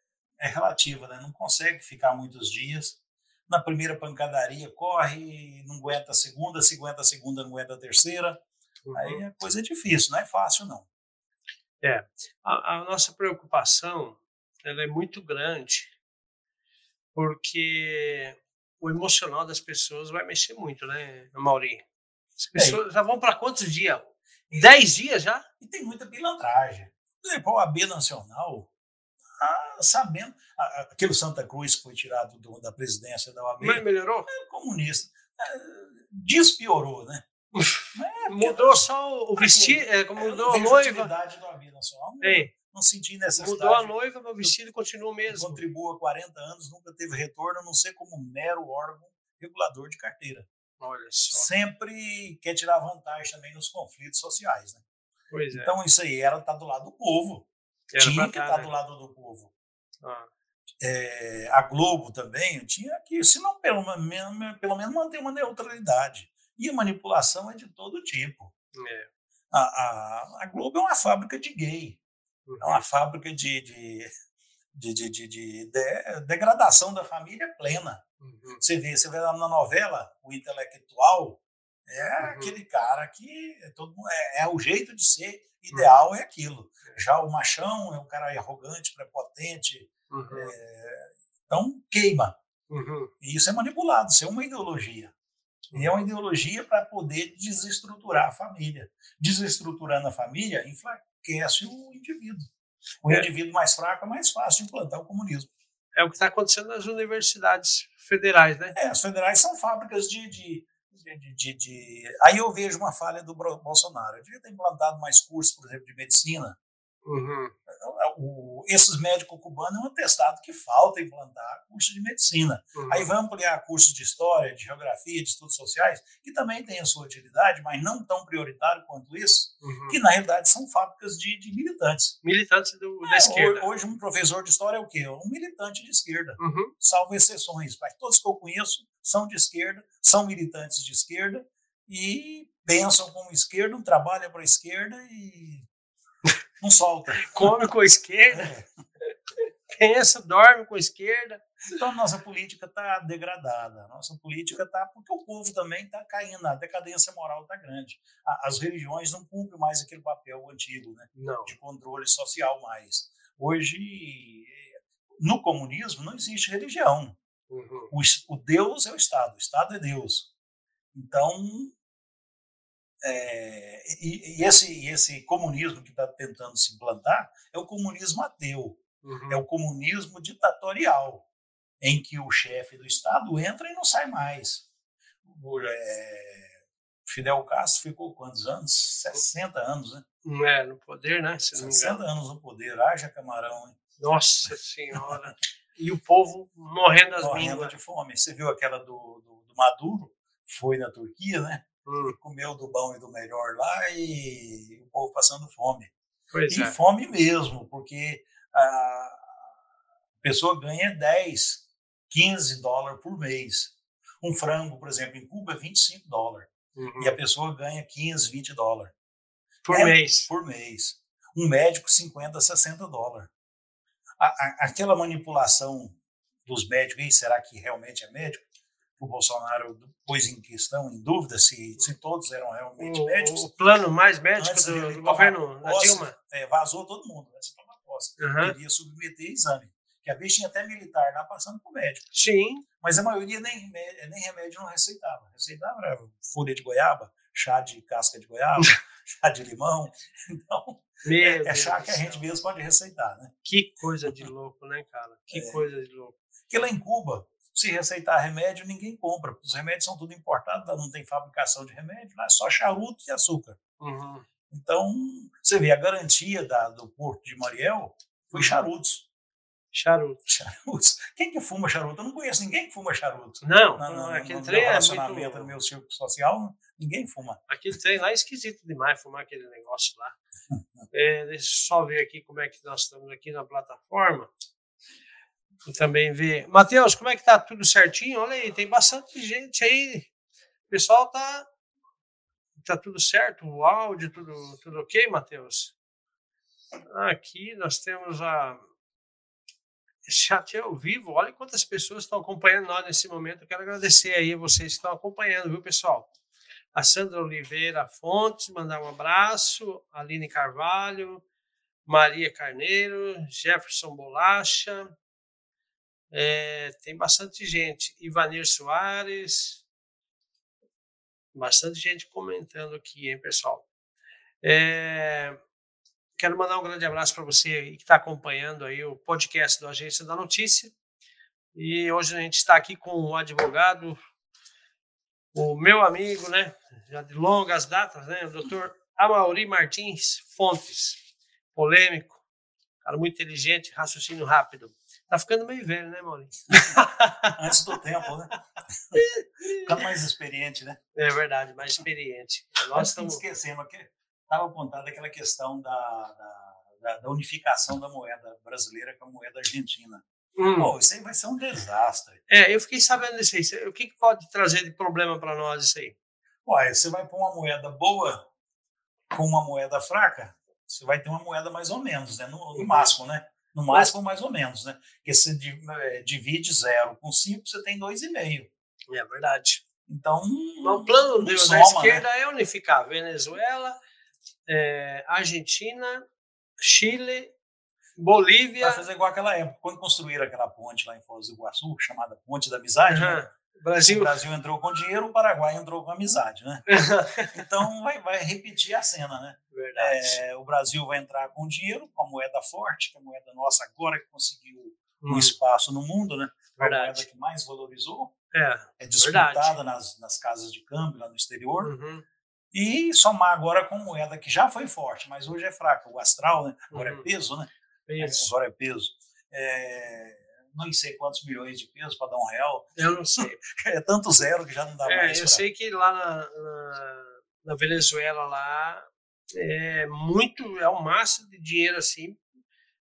é relativa, né? não consegue ficar muitos dias. Na primeira pancadaria corre, não aguenta a segunda, se aguenta a segunda, não aguenta a terceira. Uhum. Aí a coisa é difícil, não é fácil não. É, a, a nossa preocupação ela é muito grande porque o emocional das pessoas vai mexer muito, né, Mauri? As é, pessoas é. já vão para quantos dias? Dez dias já? E tem muita pilantragem. Por exemplo, a OAB Nacional, ah, sabendo, aquele Santa Cruz que foi tirado do, da presidência da OAB. Mas melhorou? É comunista. É, despiorou, né? É, mudou só o vestido, é, mudou a noiva. A da OAB Nacional. Não, não senti necessidade. Mudou a noiva, mas o vestido continua o mesmo. Contribua há 40 anos, nunca teve retorno, a não ser como mero órgão regulador de carteira. Olha só. Sempre quer tirar vantagem também nos conflitos sociais, né? Pois é. Então isso aí era estar tá do lado do povo. Tinha que estar tá né? do lado do povo. Ah. É, a Globo também tinha que, se não pelo menos, pelo menos manter uma neutralidade. E a manipulação é de todo tipo. É. A, a, a, Globo é uma fábrica de gay, uhum. é uma fábrica de, de, de, de, de, de degradação da família plena. Uhum. Você vê, você vê na novela, o intelectual é uhum. aquele cara que é, todo, é, é, o jeito de ser ideal, é aquilo. Já o machão é um cara arrogante, prepotente. Uhum. É, então, queima. Uhum. E isso é manipulado, isso é uma ideologia. E é uma ideologia para poder desestruturar a família. Desestruturando a família, enfraquece o indivíduo. O é. indivíduo mais fraco é mais fácil de implantar o comunismo. É o que está acontecendo nas universidades federais, né? É, as federais são fábricas de, de, de, de, de... Aí eu vejo uma falha do Bolsonaro. Eu devia ter implantado mais cursos, por exemplo, de medicina, Uhum. O, esses médicos cubanos é um atestado que falta implantar curso de medicina. Uhum. Aí vai ampliar cursos de história, de geografia, de estudos sociais, que também tem a sua utilidade, mas não tão prioritário quanto isso, uhum. que na realidade são fábricas de, de militantes. Militantes do, é, da esquerda. Hoje, um professor de história é o quê? Um militante de esquerda, uhum. salvo exceções, mas todos que eu conheço são de esquerda, são militantes de esquerda e pensam como esquerda, trabalham para a esquerda e não solta. Come com a esquerda, é. pensa, dorme com a esquerda. Então, nossa política está degradada. Nossa política está. Porque o povo também está caindo, a decadência moral está grande. As religiões não cumprem mais aquele papel antigo, né? Não. De controle social mais. Hoje, no comunismo, não existe religião. Uhum. O, o Deus é o Estado, o Estado é Deus. Então, é, e, e, esse, esse comunismo que está tentando se implantar é o comunismo ateu, uhum. é o comunismo ditatorial, em que o chefe do Estado entra e não sai mais. O, é, Fidel Castro ficou quantos anos? 60 anos, né? É, no poder, né? Se 60 anos no poder, haja camarão, hein? Nossa Senhora! e o povo morrendo das Morrendo de fome. Você viu aquela do, do, do Maduro? Foi na Turquia, né? Comeu do bom e do melhor lá e o povo passando fome. Pois e é. fome mesmo, porque a pessoa ganha 10, 15 dólares por mês. Um frango, por exemplo, em Cuba é 25 dólares. Uhum. E a pessoa ganha 15, 20 dólares. Por é, mês. Por mês. Um médico, 50, 60 dólares. A, a, aquela manipulação dos médicos, será que realmente é médico? O Bolsonaro pôs em questão, em dúvida, se, se todos eram realmente o, médicos. O plano mais médico do, do governo da Dilma. É, vazou todo mundo antes de tomar posse. Uhum. Queria submeter exame. Que a vez tinha até militar lá passando por médico. Sim. Mas a maioria nem remédio, nem remédio não receitava. Receitava folha de goiaba, chá de casca de goiaba, chá de limão. Então, é, é, chá que a gente mesmo pode receitar, né? Que coisa de louco, né, cara? Que é. coisa de louco. Porque lá em Cuba, se receitar remédio, ninguém compra. Os remédios são tudo importados, não tem fabricação de remédio, lá é só charuto e açúcar. Uhum. Então, você vê, a garantia da, do Porto de Mariel foi uhum. charutos. Charuto. Charutos. Quem que fuma charuto? Eu não conheço ninguém que fuma charuto. Não, No, no, aquele no trem meu é relacionamento, muito... no meu círculo social, ninguém fuma. Aquele trem lá é esquisito demais, fumar aquele negócio lá. É, deixa eu só ver aqui como é que nós estamos aqui na plataforma. Também ver. Matheus, como é que tá tudo certinho? Olha aí, tem bastante gente aí. O pessoal tá. Tá tudo certo? O áudio, tudo, tudo ok, Matheus? Aqui nós temos a. Chat é ao vivo. Olha quantas pessoas estão acompanhando nós nesse momento. Eu quero agradecer aí vocês que estão acompanhando, viu, pessoal? A Sandra Oliveira Fontes, mandar um abraço. Aline Carvalho, Maria Carneiro, Jefferson Bolacha. É, tem bastante gente. Ivanir Soares. Bastante gente comentando aqui, hein, pessoal? É, quero mandar um grande abraço para você que está acompanhando aí o podcast do Agência da Notícia. E hoje a gente está aqui com um advogado, o meu amigo, né, já de longas datas, né, o doutor Amauri Martins Fontes, polêmico, cara muito inteligente, raciocínio rápido. Tá ficando meio velho, né, Maurício? Antes do tempo, né? Fica mais experiente, né? É verdade, mais experiente. Nós estamos. esquecendo aqui. Estava apontada aquela questão da, da, da- da unificação da moeda brasileira com a moeda argentina. Hum, Pô, isso aí vai ser um desastre. é, eu fiquei sabendo disso aí. O que, que pode trazer de problema para nós isso aí? Olha, você vai pôr uma moeda boa com uma moeda fraca, você vai ter uma moeda mais ou menos, né? No, no Uhum. máximo, né? No máximo, mais ou menos, né? Porque você di- eh, divide zero com cinco, você tem dois e meio. É verdade. Então, o plano da soma, esquerda é unificar Venezuela, é, Argentina, Chile, Bolívia. vai fazer igual aquela época, quando construíram aquela ponte lá em Foz do Iguaçu, chamada Ponte da Amizade, né? O Brasil. Brasil entrou com dinheiro, o Paraguai entrou com amizade, né? Então vai, vai repetir a cena, né? Verdade. É, o Brasil vai entrar com dinheiro, com a moeda forte, que é a moeda nossa agora que conseguiu um Hum, espaço no mundo, né? A moeda verdade. que mais valorizou, É. é disputada Verdade. nas, nas casas de câmbio lá no exterior. Uhum. E somar agora com moeda que já foi forte, mas hoje é fraca, o astral, né? Agora Uhum. é peso, né? Isso. Agora é peso. É, não sei quantos milhões de pesos para dar um real. Eu não sei. É tanto zero que já não dá É, mais. eu pra- sei que lá na, na, na Venezuela lá é muito, é o máximo de dinheiro assim,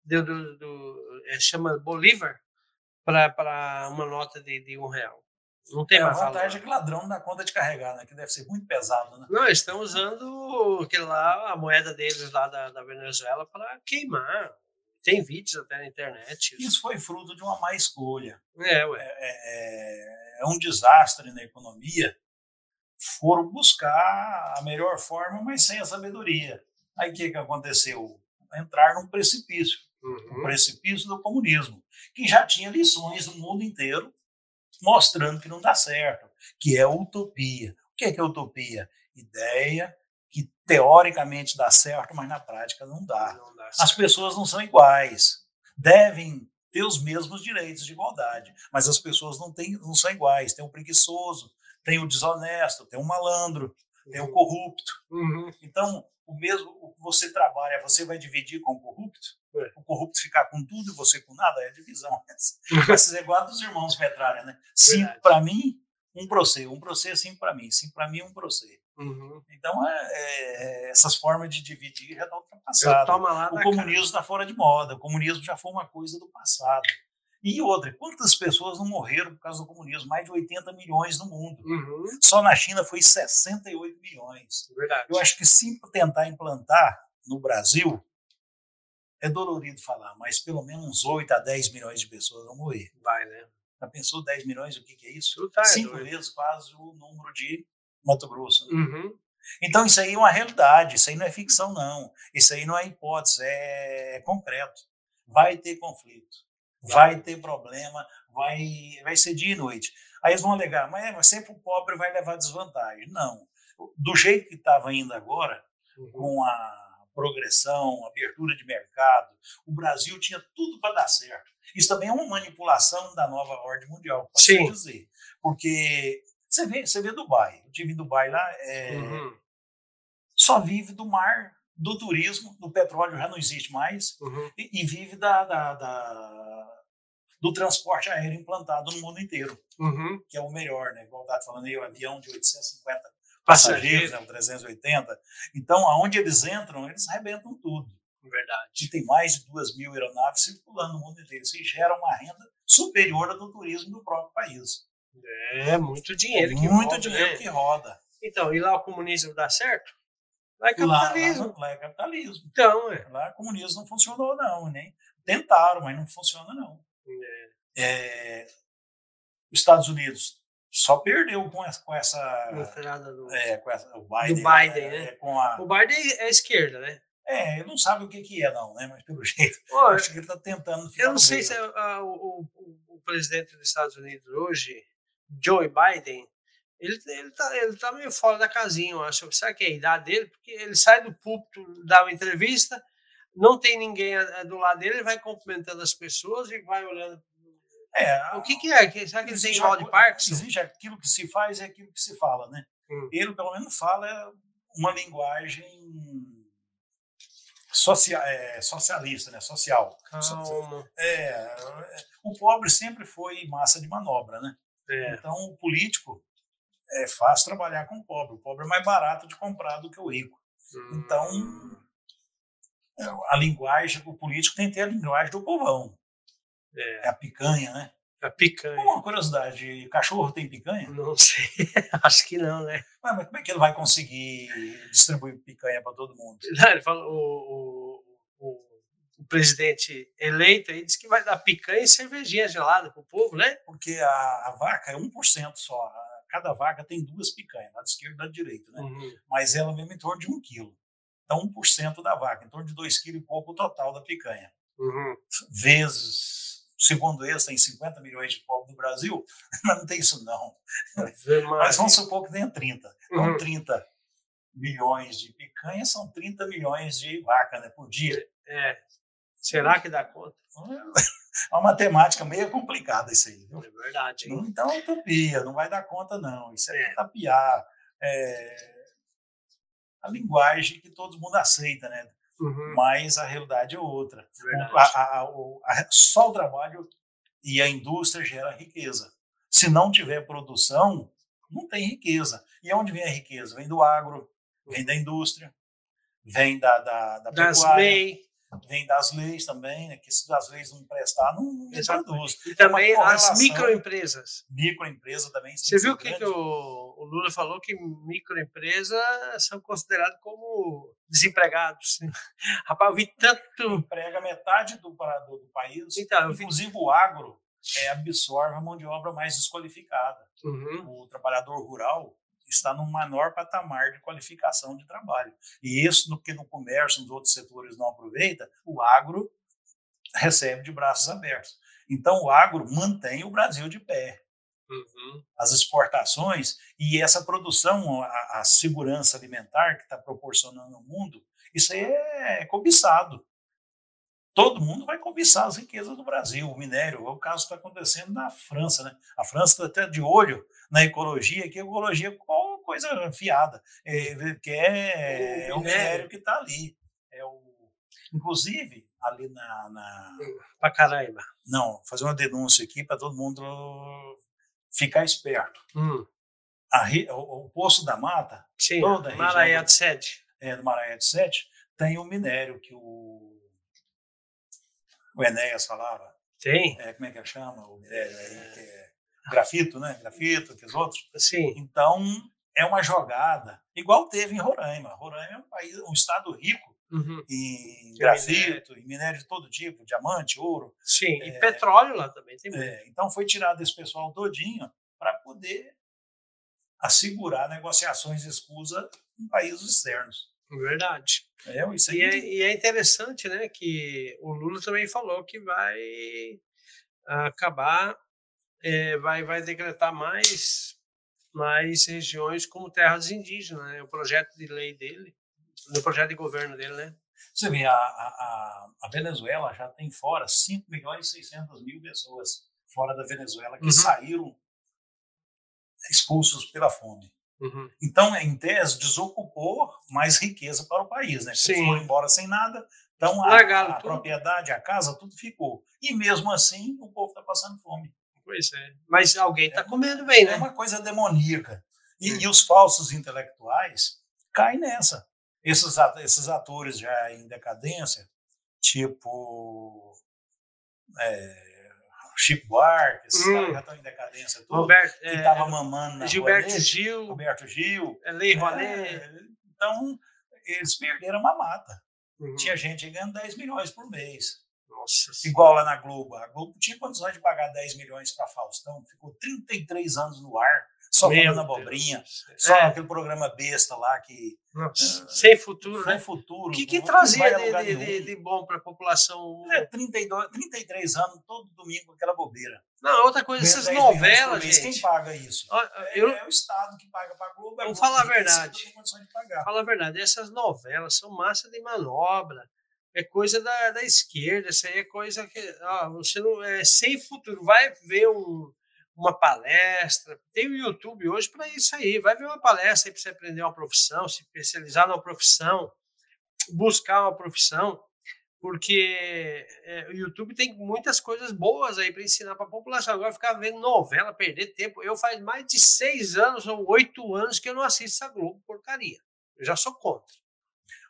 do, do, do- é, chama Bolívar para uma nota de, de um real. Não tem É, a mais vantagem é que ladrão não dá conta de carregar, né? Que deve ser muito pesado, né? Não, eles estão usando aquele lá, a moeda deles lá da, da Venezuela para queimar. Tem vídeos até na internet. Isso foi fruto de uma má escolha. É, ué. É, é um desastre na economia. Foram buscar a melhor forma, mas sem a sabedoria. Aí o que, que aconteceu? Entrar num precipício o Uhum. precipício do comunismo, que já tinha lições no mundo inteiro mostrando que não dá certo, que é utopia. O que é, que é utopia? Ideia que teoricamente dá certo, mas na prática não dá. Não dá As pessoas não são iguais, devem ter os mesmos direitos de igualdade, mas as pessoas não, têm, não são iguais. Tem o preguiçoso, tem o desonesto, tem o malandro, tem o corrupto. Uhum. Então, o mesmo o que você trabalha, você vai dividir com o corrupto? É. O corrupto ficar com tudo e você com nada? É divisão. Vai ser igual dos irmãos Metralha, né? Cinco Verdade. para mim, um para você. Um para você, cinco para mim. Cinco para mim, um para você. Uhum. Então, é, é, essas formas de dividir já estão ultrapassadas. O comunismo está fora de moda. O comunismo já foi uma coisa do passado. E outra, quantas pessoas não morreram por causa do comunismo? Mais de 80 milhões no mundo. Uhum. Só na China foi 68 milhões. Verdade. Eu acho que se tentar implantar no Brasil, é dolorido falar, mas pelo menos uns 8 a 10 milhões de pessoas vão morrer. Vai, né? Já pensou 10 milhões? O que, que é isso? Tá é Cinco doido. vezes quase o número de Mato Grosso. né? Uhum. Então isso aí é uma realidade, isso aí não é ficção, não. Isso aí não é hipótese, é, é concreto. Vai ter conflito, vai ter problema, vai, vai ser dia e noite. Aí eles vão alegar, mas, é, mas sempre o pobre vai levar desvantagem. Não. Do jeito que estava indo agora, Uhum. com a progressão, abertura de mercado, o Brasil tinha tudo para dar certo. Isso também é uma manipulação da nova ordem mundial, pode Sim. dizer. Porque você vê, você vê Dubai. Eu tive em Dubai lá, é, Uhum. só vive do mar, do turismo, do petróleo já não existe mais, Uhum. e, e vive da, da, da, do transporte aéreo implantado no mundo inteiro, Uhum. que é o melhor, né? Igual estava falando aí, o avião de 850 passageiros, Passageiro. né? o 380. Então, aonde eles entram, eles arrebentam tudo. Verdade. E tem mais de duas mil aeronaves circulando no mundo inteiro. Isso gera uma renda superior à do turismo do próprio país. É muito dinheiro que Muito roda, dinheiro né? que roda. Então, e lá o comunismo dá certo? Lá é E lá, capitalismo. lá, lá é capitalismo. Então, é. Lá o comunismo não funcionou, não. Nem tentaram, mas não funciona, não. É, os Estados Unidos só perdeu com essa. Com essa, do... é, com essa o Biden, Biden, é, né? é, com a, O Biden é a esquerda, né? é, ele não sabe o que, que é, não, né? Mas pelo jeito, eu acho que ele está tentando ficar eu não sei se é, ah, o, o- o presidente dos Estados Unidos hoje, Joe Biden, ele, ele, tá, ele tá meio fora da casinha, eu acho. Será que é a idade dele? Porque ele sai do púlpito, dá uma entrevista, não tem ninguém ah, do lado dele, ele vai cumprimentando as pessoas e vai olhando. É, O que, que é? Será que ele tem mal de Parkinson? Existe aquilo que se faz e aquilo que se fala, né? Hum. Ele, pelo menos, fala uma linguagem socia é, socialista, né? Social. Calma. É, é, o pobre sempre foi massa de manobra, né? É. Então, o político é fácil trabalhar com o pobre. O pobre é mais barato de comprar do que o rico. Então, é, a linguagem, o político tem que ter a linguagem do povão. É, É a picanha, né? a picanha. Uma curiosidade, cachorro tem picanha? Não sei, acho que não, né? Mas, mas como é que ele vai conseguir distribuir picanha para todo mundo? Não, ele falou, o, o, o, o presidente eleito aí disse que vai dar picanha e cervejinha gelada pro povo, né? Porque a, a vaca é 1% só. Cada vaca tem duas picanhas, lado esquerdo e lado direito, né? Uhum. Mas ela mesmo em torno de 1 quilo. Então, 1% da vaca, em torno de 2,5 kg e pouco o total da picanha. Uhum. Vezes, segundo eles, tem 50 milhões de pobres no Brasil, mas não tem isso não. Mas vamos supor que tenha 30. Então, Uhum. 30 milhões de picanha são 30 milhões de vaca né, por dia. É. Será que dá conta? É uma matemática meio complicada isso aí. Viu? É verdade. hein? Então, é utopia, não vai dar conta, não. Isso é, É. tapiar. É a linguagem que todo mundo aceita, né? Uhum. Mas a realidade é outra. É a- a- a- só o trabalho e a indústria gera riqueza. Se não tiver produção, não tem riqueza. E onde vem a riqueza? Vem do agro, vem da indústria, vem da, da, da Das pecuária. Vem das leis também, né? que se as leis não prestar, não, não produz. E também as microempresas. Microempresa também. Você viu o que, que o, o Lula falou? Que microempresas são consideradas como desempregados. Rapaz, eu vi tanto. emprega metade do, do, do país. Então, eu vi. Inclusive o agro é, absorve a mão de obra mais desqualificada. Uhum. O trabalhador rural está no menor patamar de qualificação de trabalho. E isso, no que no comércio, nos outros setores não aproveita, o agro recebe de braços abertos. Então, o agro mantém o Brasil de pé. Uhum. As exportações e essa produção, a, a segurança alimentar que está proporcionando no mundo, isso aí é cobiçado. Todo mundo vai cobiçar as riquezas do Brasil, o minério. É o caso que está acontecendo na França. Né? A França está até de olho na ecologia, que a ecologia é qual coisa fiada, é, que é, O o minério. que está ali. É o, inclusive, ali na, na Pra Caraíba. não, fazer uma denúncia aqui para todo mundo ficar esperto. Hum. A o, o Poço da Mata, Sim, Toda a região Maraia do- de Sede. é, do Maranhão de Sete, tem um minério que o, o Enéas falava. Tem? É, como é que chama? O que é grafito, né? Grafito, que os outros. Sim. Então, é uma jogada, igual teve em Roraima. Roraima é um país, um estado rico Uhum. em grafito, em minério de todo tipo, diamante, ouro. Sim. E É. petróleo lá também tem muito. É, então foi tirado esse pessoal todinho para poder assegurar negociações escusas em países externos. Verdade. É, isso. E é, e é interessante, né, que o Lula também falou que vai acabar, eh, vai, vai decretar mais, mais regiões como terras indígenas, né? O projeto de lei dele, no projeto de governo dele, né? Você vê, a, a, a- a Venezuela já tem fora 5 milhões e 600 mil pessoas fora da Venezuela que Uhum. saíram expulsos pela fome. Uhum. Então, em tese, desocupou mais riqueza para o país, né? Sim. foram embora sem nada, então a, Largaram a propriedade, a casa, tudo ficou. E mesmo assim, o povo está passando fome. Pois é. Mas alguém está é, comendo bem, né? É uma coisa demoníaca. E, e, os falsos intelectuais caem nessa. Esses, esses atores já em decadência, tipo é, Chico Buarque, esses hum. caras já estão em decadência tudo, Roberto, que estava é, mamando na Gilberto Gil. Roberto Gil. É Lei É, então, eles perderam uma mata. Uhum. Tinha gente ganhando 10 milhões por mês. Nossa Igual lá na Globo. A Globo tinha condições de pagar 10 milhões para Faustão, ficou 33 anos no ar só Meu falando abobrinha, só é. aquele programa besta lá que. Uh, sem futuro, sem né? futuro. O que, que trazia de, de, de, bom para a população? É, 32, 33 anos, todo domingo, aquela bobeira. Não, outra coisa, essas novelas, gente. Quem paga isso? Eu, é, é o Estado que paga para a Globo. É Vamos falar a verdade. Fala a verdade, essas novelas são massa de manobra. É coisa da, da esquerda, isso aí é coisa que. Ó, você não. É sem futuro. Vai ver um uma palestra. Tem o YouTube hoje para isso aí. Vai ver uma palestra aí para você aprender uma profissão, se especializar numa profissão, buscar uma profissão, porque é, o YouTube tem muitas coisas boas aí para ensinar para a população. Agora ficar vendo novela, perder tempo. Eu faz mais de seis anos ou oito anos que eu não assisto essa Globo porcaria. Eu já sou contra.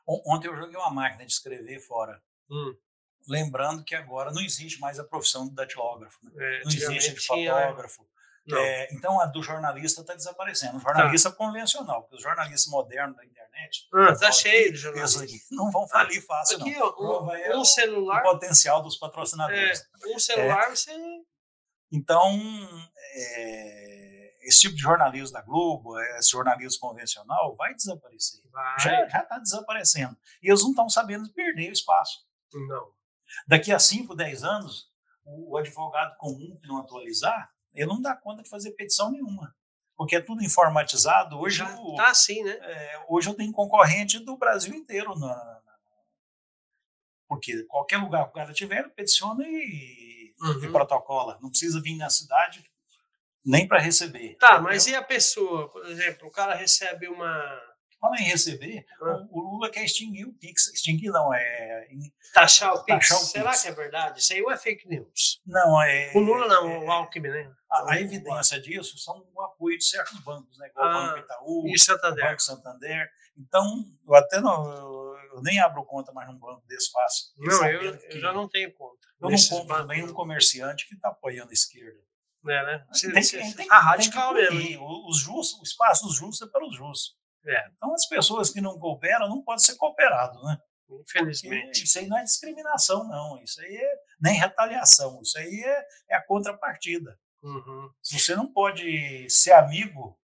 Ontem eu joguei uma máquina de escrever fora. Hum. Lembrando que agora não existe mais a profissão do datilógrafo, né? é, não existe de né? fotógrafo. É, então a do jornalista está desaparecendo. O jornalista tá. convencional, porque os jornalistas modernos da internet. Ah, tá cheio de jornalistas. Não vão falir fácil, aqui, não. Um, é um celular. O potencial dos patrocinadores. É, um celular você. Então, é, esse tipo de jornalismo da Globo, esse jornalismo convencional, vai desaparecer. Vai. Já está desaparecendo. E eles não estão sabendo perder o espaço. Não. Daqui a 5, 10 anos, o, advogado comum que não atualizar, ele não dá conta de fazer petição nenhuma. Porque é tudo informatizado. Hoje Já está assim, né? É, hoje eu tenho concorrente do Brasil inteiro. Na, na, porque qualquer lugar que o cara tiver, ele peticiona e, uhum. e protocola. Não precisa vir na cidade nem para receber. Tá, entendeu? mas e a pessoa? Por exemplo, o cara recebe uma Fala em receber, ah. o, Lula quer extinguir o Pix. Extinguir não, é. Taxar o Pix. Taxar o Será Pix. que é verdade? Isso aí ou é fake news? Não, é. O Lula não, é, o Alckmin, né? A, a evidência disso são o apoio de certos bancos, né? Igual ah, o Banco Itaú, e Santander. o Banco Santander. Então, eu até não. Eu, eu nem abro conta mais num banco desse fácil. Não, eu, eu, já não tenho conta. Eu não compro também um comerciante que está apoiando a esquerda. É, né? Tem, tem, tem, a radical mesmo. Os justos, o espaço dos justos é para os justos. É. Então, as pessoas que não cooperam não podem ser cooperados, né? Infelizmente. Porque isso aí não é discriminação, não. Isso aí é nem retaliação. Isso aí é, é a contrapartida. Uhum. Você não pode ser amigo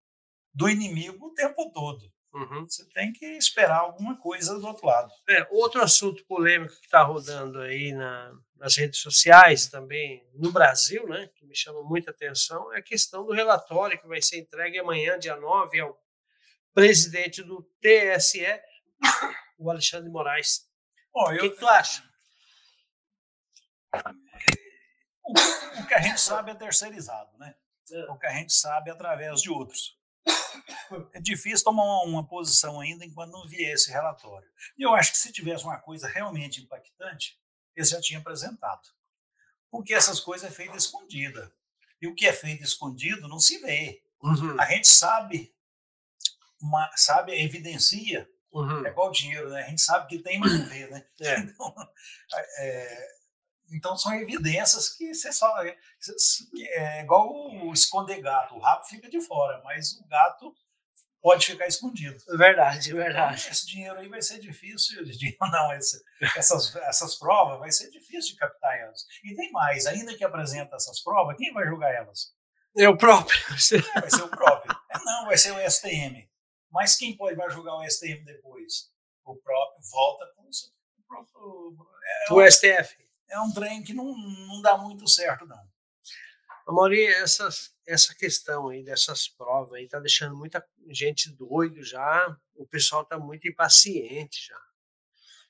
do inimigo o tempo todo. Uhum. Você tem que esperar alguma coisa do outro lado. É, outro assunto polêmico que está rodando aí na, nas redes sociais também no Brasil, né, que me chama muita atenção, é a questão do relatório que vai ser entregue amanhã, dia 9, ao presidente do TSE, o Alexandre Moraes. Bom, eu, o que, tu acha? O, que a gente sabe é terceirizado, né? É. O que a gente sabe é através de outros. É difícil tomar uma, uma, posição ainda enquanto não vier esse relatório. E eu acho que se tivesse uma coisa realmente impactante, eles já tinham apresentado. Porque essas coisas é feita escondida. E o que é feito escondido não se vê. Uhum. A gente sabe uma, sabe, evidencia. Uhum. É igual dinheiro, né? A gente sabe que tem, mas não vê, né? É. Então, é, então, são evidências que você só. É, é igual o esconder gato. O rabo fica de fora, mas o gato pode ficar escondido. Verdade, verdade. Então, esse dinheiro aí vai ser difícil, não, esse, essas, essas provas vai ser difícil de captar elas. E tem mais, ainda que apresenta essas provas, quem vai julgar elas? É o próprio. É, vai ser o próprio. É, não, vai ser o STM. Mas quem pode vai julgar o STM depois? O próprio volta com o próprio. É, o STF. É um trem que não, não dá muito certo, não. Amori, essa, essa questão aí dessas provas aí tá deixando muita gente doido já. O pessoal tá muito impaciente já.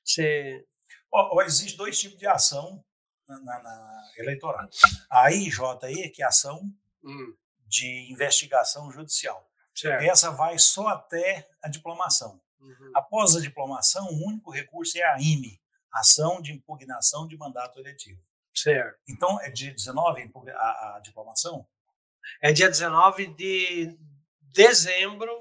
Você. Oh, oh, existe dois tipos de ação na, na, na eleitoral. A IJ aí, que é ação hum. de investigação judicial. Certo. Essa vai só até a diplomação. Uhum. Após a diplomação, o único recurso é a IME, Ação de Impugnação de Mandato Eletivo. Certo. Então, é dia 19 a, a diplomação? É dia 19 de dezembro,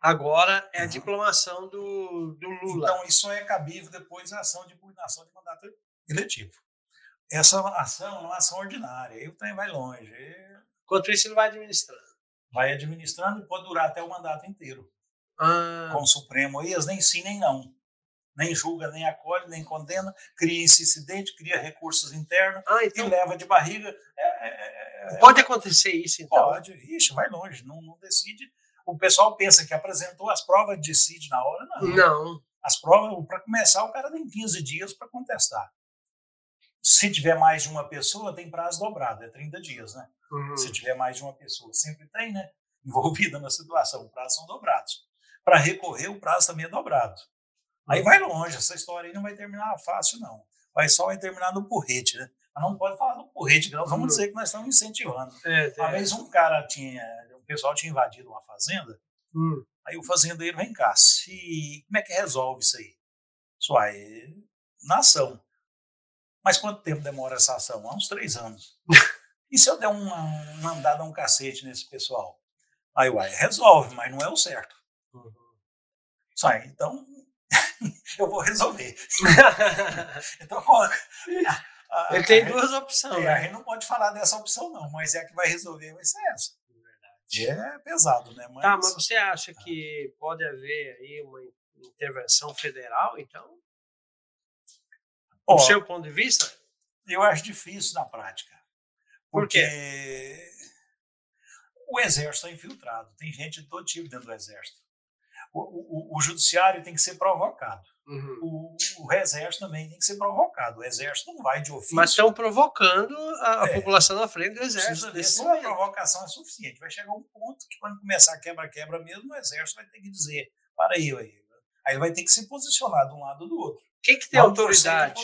agora é a diplomação do, do Lula. Então, isso é cabível depois da ação de impugnação de mandato eletivo. Essa ação é uma ação ordinária, aí o trem vai longe. Enquanto isso, ele vai administrando. Vai administrando e pode durar até o mandato inteiro. Ah. Com o Supremo aí, eles nem sim nem não. Nem julga, nem acolhe, nem condena, cria esse incidente, cria recursos internos ah, então... e leva de barriga. É, é, é, pode acontecer isso, então? Pode, ixi, vai longe, não, não decide. O pessoal pensa que apresentou as provas, decide na hora, não. Não. As provas, para começar, o cara tem 15 dias para contestar. Se tiver mais de uma pessoa, tem prazo dobrado, é 30 dias, né? Uhum. Se tiver mais de uma pessoa, sempre tem, né? Envolvida na situação, os prazos são dobrados. Para recorrer, o prazo também é dobrado. Aí uhum. vai longe, essa história aí não vai terminar fácil, não. Vai só vai terminar no porrete, né? Mas não pode falar do porrete, não. Vamos uhum. dizer que nós estamos incentivando. É, uma vez um cara tinha, o pessoal tinha invadido uma fazenda, hum. aí o fazendeiro, vem cá, se, como é que resolve isso aí? Isso aí, na ação. Mas quanto tempo demora essa ação? Há uns três anos. e se eu der uma, uma andada, um cacete nesse pessoal? Aí, uai, resolve, mas não é o certo. Uhum. Sai, então eu vou resolver. então, a, Ele tem duas opções. É, né? A gente não pode falar dessa opção, não, mas é a que vai resolver vai ser essa. É pesado, né? Mas... Tá, mas você acha que pode haver aí uma intervenção federal, então? Do seu ponto de vista? Eu acho difícil na prática. Por quê? O exército é infiltrado. Tem gente de todo tipo dentro do exército. O, o, o judiciário tem que ser provocado. Uhum. O, o, exército também tem que ser provocado. O exército não vai de ofício. Mas estão provocando a, é, população na frente do exército. Só a provocação é suficiente. Vai chegar um ponto que, quando começar a quebra-quebra mesmo, o exército vai ter que dizer: para aí, aí. Aí vai ter que se posicionar de um lado ou do outro. Quem que tem autoridade?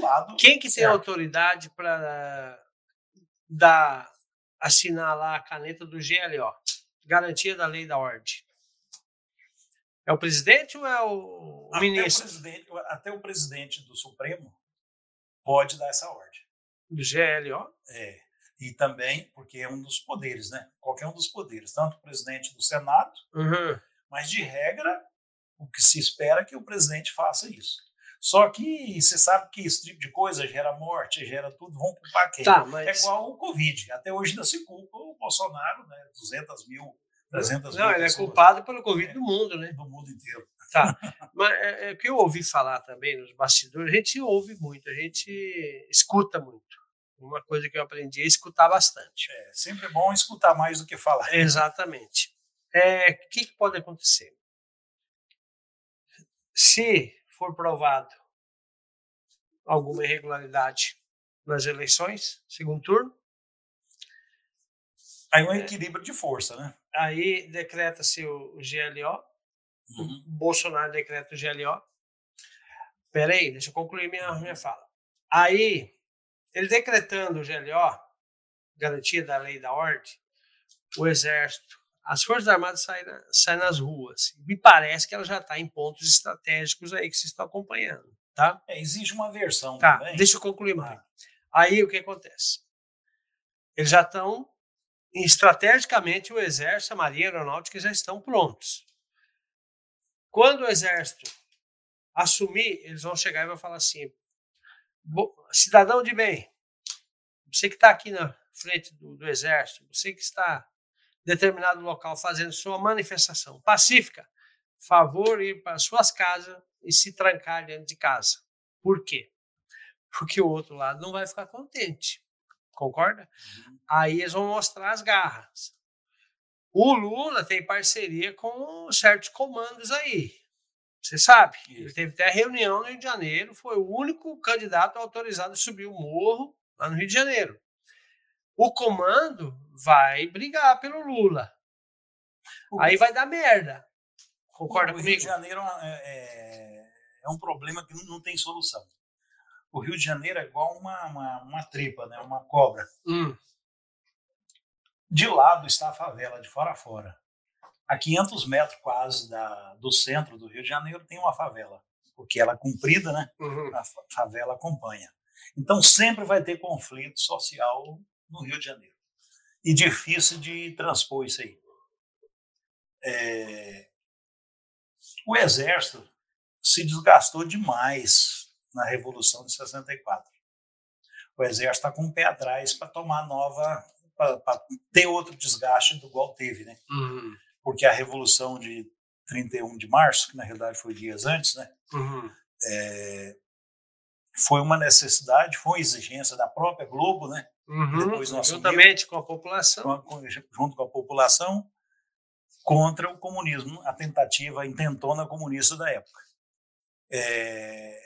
Lado, Quem que certo. tem autoridade para dar assinar lá a caneta do GLO? Garantia da lei da ordem. É o presidente ou é o até ministro? O presidente, até o presidente do Supremo pode dar essa ordem. Do GLO? É. E também, porque é um dos poderes, né? Qualquer um dos poderes, tanto o presidente do Senado, uhum. mas de regra, o que se espera é que o presidente faça isso. Só que você sabe que esse tipo de coisa gera morte, gera tudo, vão culpar quem? Tá, mas... É igual o Covid. Até hoje ainda se culpa o Bolsonaro, né? 200 mil, 300 Não, mil. ele é culpado pelo Covid é, do mundo, né? Do mundo inteiro. Tá. mas é, é, o que eu ouvi falar também nos bastidores, a gente ouve muito, a gente escuta muito. Uma coisa que eu aprendi é escutar bastante. É sempre bom escutar mais do que falar. Exatamente. O é, que, que pode acontecer? Se for provado alguma irregularidade nas eleições, segundo turno. Aí um equilíbrio de força, né? Aí decreta-se o GLO, uhum. o Bolsonaro decreta o GLO. Peraí, deixa eu concluir minha, uhum. minha fala. Aí, ele decretando o GLO, garantia da lei da ordem, o Exército as Forças Armadas saem, na, saem nas ruas. Me parece que ela já está em pontos estratégicos aí que vocês estão acompanhando. Tá? É, existe uma versão tá, também. Deixa eu concluir mais. Ah. Aí o que acontece? Eles já estão, estrategicamente, o Exército, a Marinha a Aeronáutica já estão prontos. Quando o Exército assumir, eles vão chegar e vão falar assim: cidadão de bem, você que está aqui na frente do, do Exército, você que está determinado local fazendo sua manifestação pacífica, favor ir para suas casas e se trancar dentro de casa. Por quê? Porque o outro lado não vai ficar contente. Concorda? Uhum. Aí eles vão mostrar as garras. O Lula tem parceria com certos comandos aí. Você sabe? Ele teve até reunião no Rio de Janeiro, foi o único candidato autorizado a subir o morro lá no Rio de Janeiro o comando vai brigar pelo Lula. O Aí vai dar merda. Concorda o comigo? O Rio de Janeiro é, é, é, um problema que não tem solução. O Rio de Janeiro é igual uma, uma, uma tripa, né? uma cobra. Hum. De lado está a favela, de fora a fora. A 500 metros quase da, do centro do Rio de Janeiro tem uma favela, porque ela é comprida, né? Uhum. A favela acompanha. Então sempre vai ter conflito social no Rio de Janeiro. E difícil de transpor isso aí. É... O Exército se desgastou demais na Revolução de 64. O Exército está com o pé atrás para tomar nova, para ter outro desgaste do qual teve, né? Uhum. Porque a Revolução de 31 de março, que na realidade foi dias antes, né? Uhum. É, foi uma necessidade, foi uma exigência da própria Globo, né? Uhum. Depois nós Juntamente com a população. com junto com a população, contra o comunismo, a tentativa a intentona comunista da época. É,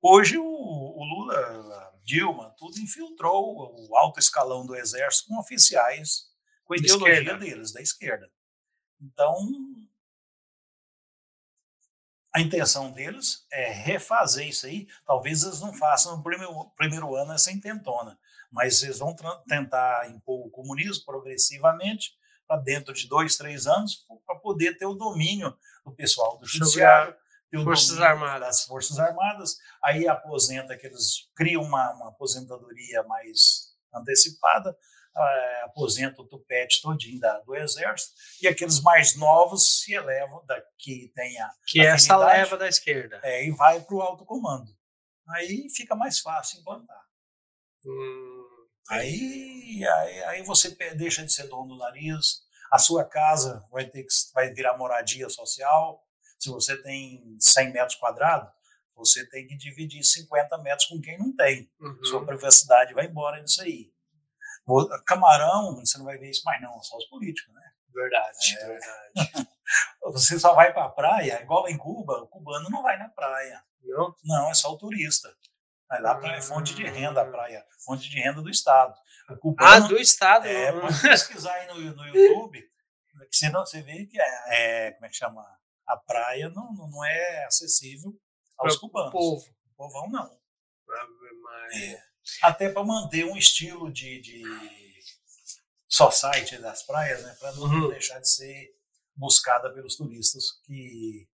hoje o, o Lula, Dilma, tudo infiltrou o alto escalão do exército com oficiais com a Da ideologia esquerda. deles, da esquerda. Então, a intenção deles é refazer isso aí. Talvez eles não façam no primeiro, primeiro ano essa intentona, mas eles vão tentar impor o comunismo progressivamente para dentro de dois, três anos, para poder ter o domínio do pessoal do judiciário, Forças Armadas. das Forças Armadas, aí aposenta que eles criam uma, uma aposentadoria mais antecipada, eh, aposenta o tupete todinho da, do exército, e aqueles mais novos se elevam, da, que tem a, Que é essa leva da esquerda. é, e vai para o alto comando. Aí fica mais fácil implantar. Hum, Aí, aí, aí você deixa de ser dono do nariz, a sua casa vai ter que vai virar moradia social. Se você tem 100 metros quadrados, você tem que dividir 50 metros com quem não tem. uhum. Sua privacidade vai embora nisso aí. O- Camarão, você não vai ver isso mais não, só os políticos, né? Verdade, É. verdade. Você só vai para a praia, igual em Cuba, o cubano não vai na praia. Não? Não, é só o turista. Vai lá para é fonte de renda, a Ah. praia, fonte de renda do Estado. O Ah, cubano, do Estado. é, não. pode pesquisar aí no, no YouTube, que senão você vê que é, é, como é que chama? A praia não, não é acessível aos cubanos. povo. O povão não. É. Até para manter um estilo de, de society das praias, né? Para não Uhum. deixar de ser buscada pelos turistas que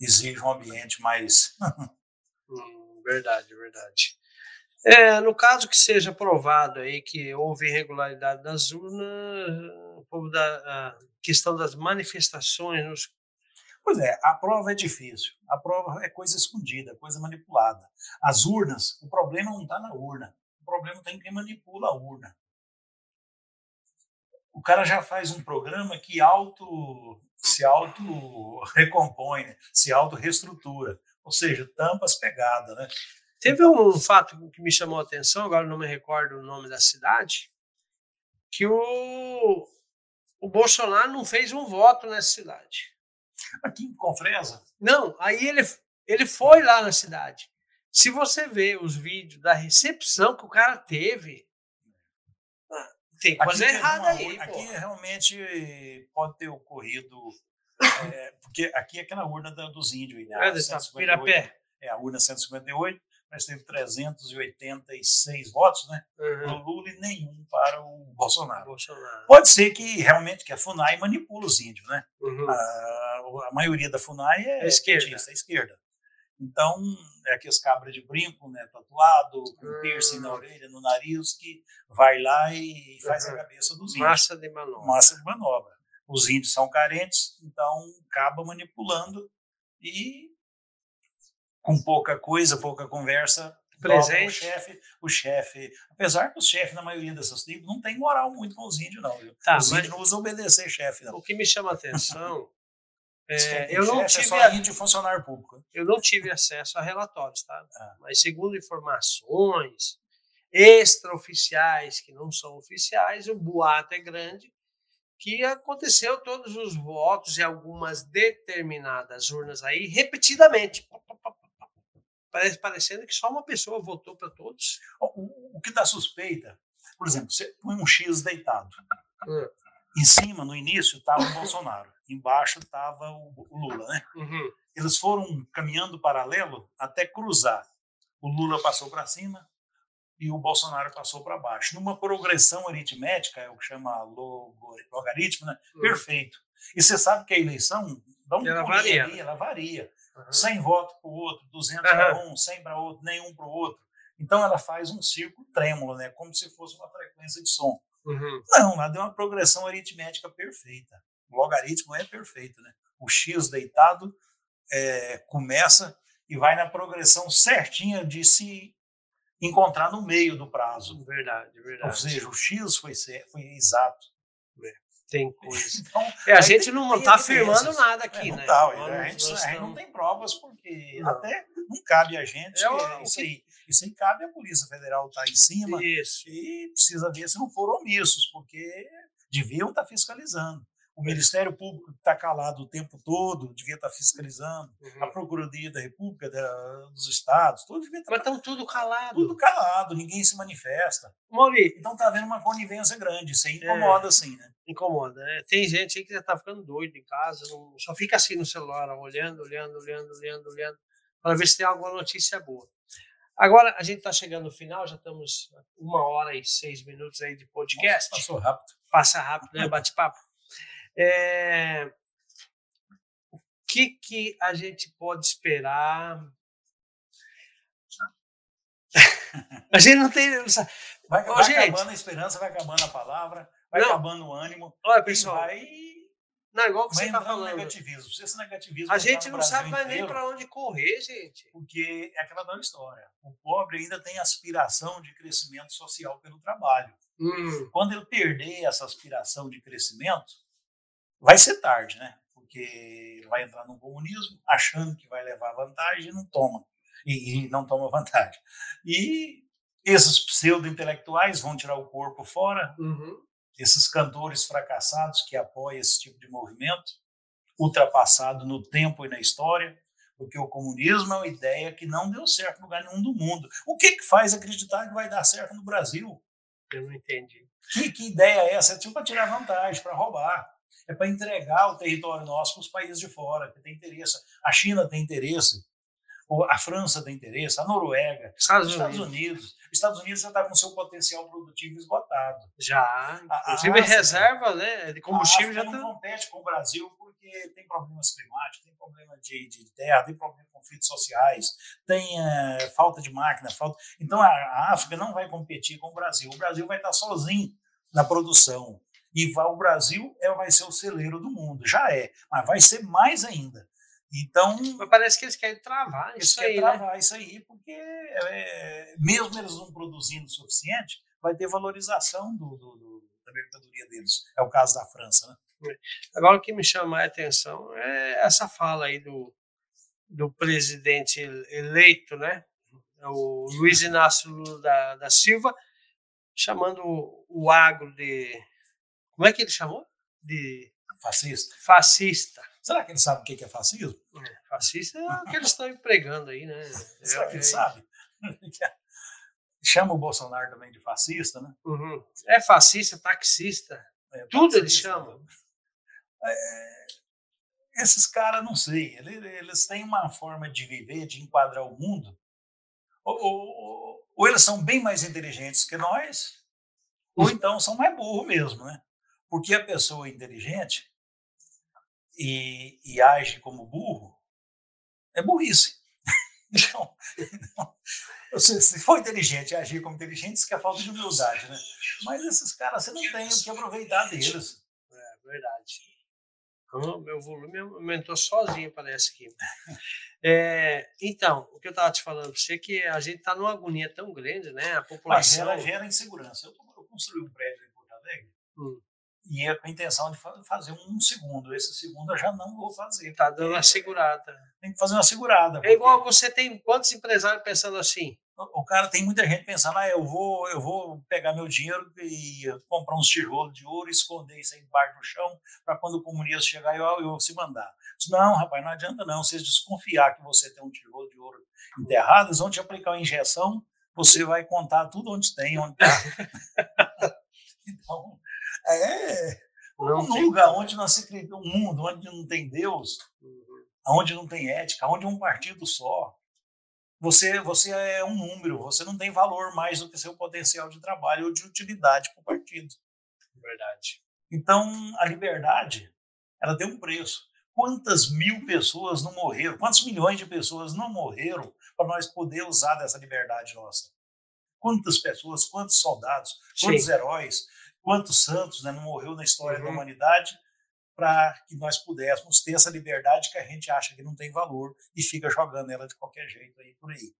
exigem um ambiente mais Hum, verdade, verdade. É, no caso que seja provado aí que houve irregularidade das urnas, a questão das manifestações nos Pois é, a prova é difícil. A prova é coisa escondida, coisa manipulada. As urnas, o problema não está na urna. O problema está em quem manipula a urna. O cara já faz um programa que auto, se auto-recompõe, né? se auto-reestrutura. Ou seja, tampa as pegadas. Né? Teve um fato que me chamou a atenção, agora não me recordo o nome da cidade, que o, o Bolsonaro não fez um voto nessa cidade. Aqui em Confresa, Não, aí ele, ele foi lá na cidade. Se você ver os vídeos da recepção que o cara teve, ah, tem coisa aqui errada uma aí. Aqui realmente pode ter ocorrido. é, porque aqui é aquela urna dos índios. Né? É dessa 158. pirapé. é a urna 158, mas teve 386 votos, né? Uhum. Lula e nenhum para o Bolsonaro. Bolsonaro. Pode ser que realmente que a FUNAI manipula os índios, né? Uhum. A, a maioria da FUNAI é É esquerda. petista, é esquerda. Então, é aqueles cabras de brinco, né, tatuado, com Hum. piercing na orelha, no nariz, que vai lá e faz Uhum. a cabeça dos índios Massa de manobra. massa de manobra. Os índios são carentes, então acaba manipulando e com pouca coisa, pouca conversa, Presente. O chefe, o chefe, apesar que os chefes na maioria dessas tribos não tem moral muito com os índios não. Tá, os índios não usam obedecer chefe não. O que me chama a atenção é, eu não chefe, é tive a- índio e funcionário público. eu não tive acesso a relatórios, tá? Ah. Mas segundo informações extraoficiais, que não são oficiais, o boato é grande, que aconteceu todos os votos em algumas determinadas urnas aí, repetidamente. Parece, parecendo que só uma pessoa votou para todos. O, o- o que dá suspeita, por exemplo, você põe um X deitado. Hum. Em cima, no início, estava o Bolsonaro. Embaixo estava o, o Lula, né? Uhum. eles foram caminhando paralelo até cruzar. O Lula passou para cima e o Bolsonaro passou para baixo. Numa progressão aritmética, é o que chama logaritmo, né? Hum. perfeito. E você sabe que a eleição dá um Ela varia. ali, ela varia. Uhum. 100 votos para o outro, 200 uhum. para um, 100 para outro, nenhum para o outro. Então ela faz um círculo trêmulo, né? como se fosse uma frequência de som. Uhum. Não, ela deu uma progressão aritmética perfeita. O logaritmo é perfeito. Né? O x deitado é, começa e vai na progressão certinha de se encontrar no meio do prazo. Verdade, verdade. Ou seja, o x foi, foi exato. É tem coisa. Então, é, a gente não está afirmando nada aqui, é, né? Tá, a, gente, a gente não tem provas, porque não. até não cabe a gente. É, isso, aí, isso aí cabe à Polícia Federal estar tá em cima isso. e precisa ver se não foram omissos, porque deviam estar tá fiscalizando. O Ministério Público está calado o tempo todo, devia estar tá fiscalizando. Uhum. A Procuradoria da República, da, dos Estados, todos devia estar. Mas estão tudo calado. Tudo calado, ninguém se manifesta. Mauri. Então está havendo uma conivência grande. Isso aí incomoda, é, sim, né? Incomoda. Né? Tem gente aí que já está ficando doido em casa, não, só fica assim no celular, olhando, olhando, olhando, olhando, olhando, para ver se tem alguma notícia boa. Agora, a gente está chegando no final, já estamos uma hora e seis minutos aí de podcast. Nossa, passou rápido. Passa rápido, né? Bate-papo. É, o que, que a gente pode esperar? a gente não tem. Vai, vai gente, acabando a esperança, vai acabando a palavra, vai não, acabando o ânimo. Olha, pessoal. Vai, não, igual que você está falando. negativismo. Se esse negativismo a gente não sabe mais nem para onde correr, gente. Porque é aquela da história. O pobre ainda tem aspiração de crescimento social pelo trabalho. Hum. Quando ele perder essa aspiração de crescimento, vai ser tarde, né? Porque vai entrar no comunismo achando que vai levar vantagem e não toma. E, e não toma vantagem. E esses pseudo-intelectuais vão tirar o corpo fora, uhum. esses cantores fracassados que apoiam esse tipo de movimento, ultrapassado no tempo e na história, porque o comunismo é uma ideia que não deu certo em lugar nenhum do mundo. O que, que faz acreditar que vai dar certo no Brasil? Eu não entendi. Que, que ideia é essa? É tipo para tirar vantagem, para roubar é para entregar o território nosso para os países de fora, que tem interesse. A China tem interesse, a França tem interesse, a Noruega, Estados, Estados Unidos. Unidos. Estados Unidos já está com seu potencial produtivo esgotado. Já, inclusive a, a reserva né, de combustível já está... não compete com o Brasil porque tem problemas climáticos, tem problema de, de terra, tem problema de conflitos sociais, tem é, falta de máquina, falta... Então a, a África não vai competir com o Brasil. O Brasil vai estar sozinho na produção. E vai, o Brasil é, vai ser o celeiro do mundo. Já é, mas vai ser mais ainda. Então. Mas parece que eles querem travar eles isso querem aí. Né? travar né? isso aí, porque é, mesmo eles não produzindo o suficiente, vai ter valorização do, do, do, da mercadoria deles. É o caso da França. Né? Agora, o que me chama a atenção é essa fala aí do, do presidente eleito, né? o Luiz Inácio Lula da, da Silva, chamando o agro de como é que ele chamou? De fascista. Fascista. Será que ele sabe o que é fascismo? É, fascista é o que eles estão empregando aí, né? Será que ele é, sabe? Chama o Bolsonaro também de fascista, né? Uhum. É fascista, taxista. É, Tudo eles chamam. É, esses caras, não sei, eles têm uma forma de viver, de enquadrar o mundo, ou, ou, ou eles são bem mais inteligentes que nós, ou então são mais burros mesmo, né? Porque a pessoa inteligente e, e age como burro é burrice. Então, você, se for inteligente e agir como inteligente, isso que é falta de humildade, né? Mas esses caras, você não tem o que aproveitar deles. É verdade. Meu volume aumentou sozinho, parece que. É, então, o que eu estava te falando para você é que a gente está numa agonia tão grande, né? A população. Mas ela gera insegurança. Eu, eu construí um prédio em Porto Alegre. Hum e é com a intenção de fazer um segundo. Esse segundo eu já não vou fazer. Está dando uma segurada. Tem que fazer uma segurada. É igual você tem quantos empresários pensando assim? O cara tem muita gente pensando, ah, eu vou, eu vou pegar meu dinheiro e comprar uns tijolos de ouro, esconder isso aí embaixo do chão, para quando o comunista chegar eu, eu se mandar. Não, rapaz, não adianta não. Vocês desconfiar que você tem um tijolo de ouro enterrado, eles vão te aplicar uma injeção, você vai contar tudo onde tem, onde está. então, é. Não um lugar onde não se acredita, um mundo onde não tem Deus, uhum. onde não tem ética, onde é um partido só. Você, você é um número, você não tem valor mais do que seu potencial de trabalho ou de utilidade para o partido. Verdade. Então, a liberdade, ela tem um preço. quantas mil pessoas não morreram, quantos milhões de pessoas não morreram para nós poder usar dessa liberdade nossa? Quantas pessoas, quantos soldados, quantos Sim. heróis, quantos santos né, não morreu na história uhum. da humanidade para que nós pudéssemos ter essa liberdade que a gente acha que não tem valor e fica jogando ela de qualquer jeito aí por aí.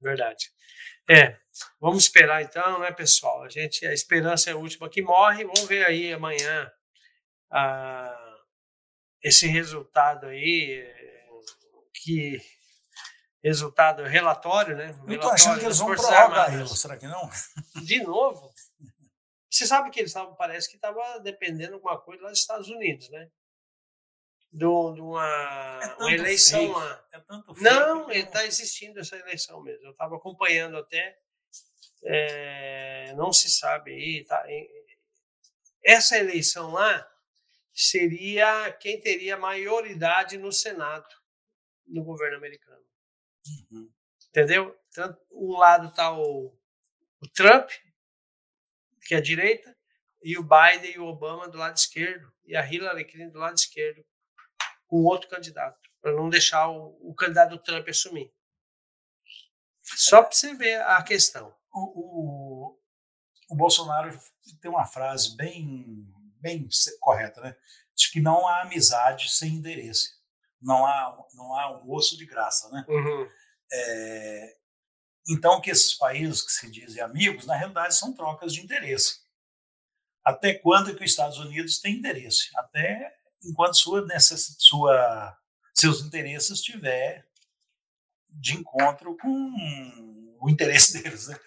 Verdade. É, vamos esperar então, né, pessoal? A gente, a esperança é a última que morre. Vamos ver aí amanhã ah, esse resultado aí, que resultado relatório, né? Eu estou achando que eles vão prorrogar ele, será que não? De novo? Você sabe que eles estavam, parece que estava dependendo de alguma coisa lá dos Estados Unidos, né? De, uma, é uma eleição fake. lá. É não, ele está existindo essa eleição mesmo. Eu estava acompanhando até. É, não se sabe aí. Tá, essa eleição lá seria quem teria maioridade no Senado no governo americano. Uhum. Entendeu? Um lado está o, o Trump, que é a direita, e o Biden e o Obama do lado esquerdo, e a Hillary Clinton do lado esquerdo, com outro candidato, para não deixar o, o, candidato Trump assumir. Só para você ver a questão. O, o, o, Bolsonaro tem uma frase bem, bem correta, né? Diz que não há amizade sem interesse. Não há, não há um osso de graça, né? Uhum. É, então, que esses países que se dizem amigos, na realidade, são trocas de interesse. Até quando que os Estados Unidos têm interesse? Até enquanto sua, sua, seus interesses estiver de encontro com o interesse deles. Né?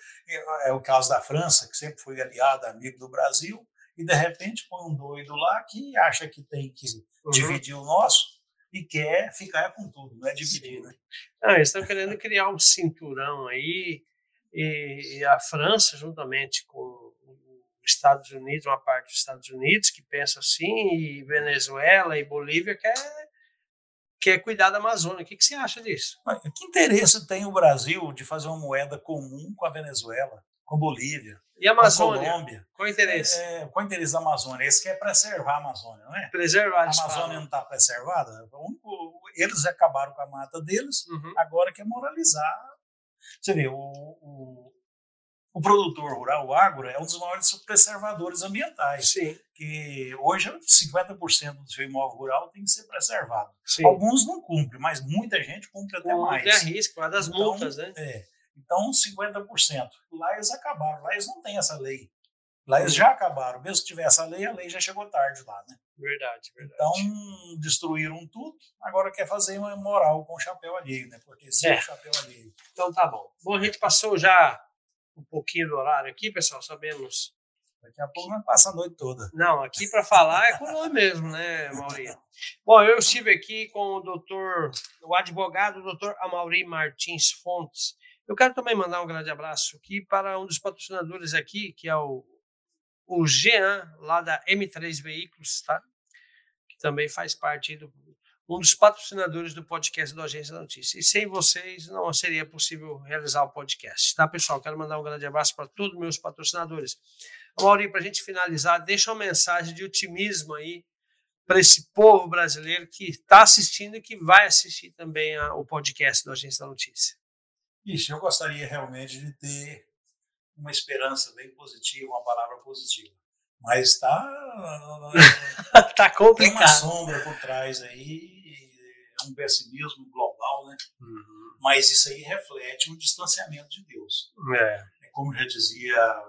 É o caso da França, que sempre foi aliada, amigo do Brasil, e de repente põe um doido lá que acha que tem que uhum. dividir o nosso e quer ficar com tudo, não é dividir, né? Ah, eles estão querendo criar um cinturão aí, e, e, a França, juntamente com os Estados Unidos, uma parte dos Estados Unidos, que pensa assim, e Venezuela e Bolívia quer, quer cuidar da Amazônia. O que, que você acha disso? Que interesse tem o Brasil de fazer uma moeda comum com a Venezuela? Com Bolívia. E a Amazônia? Com Colômbia. Qual o interesse? É, qual o interesse da Amazônia? Esse que é preservar a Amazônia, não é? Preservar. A Amazônia não está preservada? Eles acabaram com a mata deles, uhum. agora quer moralizar. Você vê, o, o, o, produtor rural, o agro, é um dos maiores preservadores ambientais. Sim. Que hoje 50% do seu imóvel rural tem que ser preservado. Sim. Alguns não cumprem, mas muita gente cumpre até mais. Cumpre a risco, das então, multas, né? É. Então, 50%. Lá eles acabaram, lá eles não têm essa lei. Lá eles já acabaram. Mesmo que tivesse a lei, a lei já chegou tarde lá, né? Verdade, verdade. Então, destruíram tudo, agora quer fazer uma moral com o chapéu alheio, né? Porque é. o chapéu alheio. Então tá bom. Bom, a gente passou já um pouquinho do horário aqui, pessoal, sabemos. Daqui a pouco não passa a noite toda. Não, aqui para falar é com nós mesmo, né, Maurício? Bom, eu estive aqui com o doutor, o advogado, doutor Amaury Martins Fontes. Eu quero também mandar um grande abraço aqui para um dos patrocinadores aqui, que é o, o Jean, lá da M3 Veículos, tá? Que também faz parte do um dos patrocinadores do podcast do Agência da Notícia. E sem vocês não seria possível realizar o podcast, tá, pessoal? Quero mandar um grande abraço para todos os meus patrocinadores. Maurinho, para a gente finalizar, deixa uma mensagem de otimismo aí para esse povo brasileiro que está assistindo e que vai assistir também a, o podcast do Agência da Notícia. Ixi, eu gostaria realmente de ter uma esperança bem positiva, uma palavra positiva. Mas está. tá complicado. Tem uma sombra por trás aí, é um pessimismo global, né? Uhum. Mas isso aí reflete um distanciamento de Deus. É. é como já dizia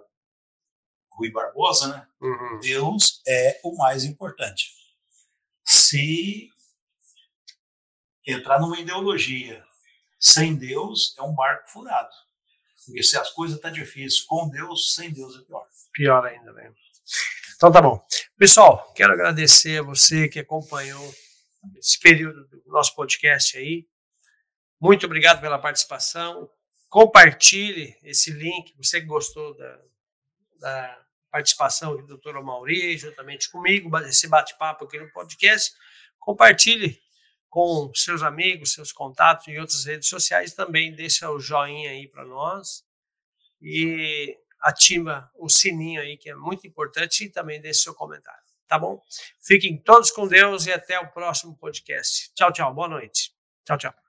Rui Barbosa, né? Uhum. Deus é o mais importante. Se entrar numa ideologia sem Deus é um barco furado. Porque se as coisas estão tá difíceis com Deus, sem Deus é pior. Pior ainda, né? Então tá bom. Pessoal, quero agradecer a você que acompanhou esse período do nosso podcast aí. Muito obrigado pela participação. Compartilhe esse link, você que gostou da, da participação do Dr. Mauri, juntamente comigo, esse bate-papo aqui no podcast. Compartilhe com seus amigos, seus contatos em outras redes sociais, também deixa o joinha aí para nós e ativa o sininho aí, que é muito importante, e também deixe seu comentário. Tá bom? Fiquem todos com Deus e até o próximo podcast. Tchau, tchau. Boa noite. Tchau, tchau.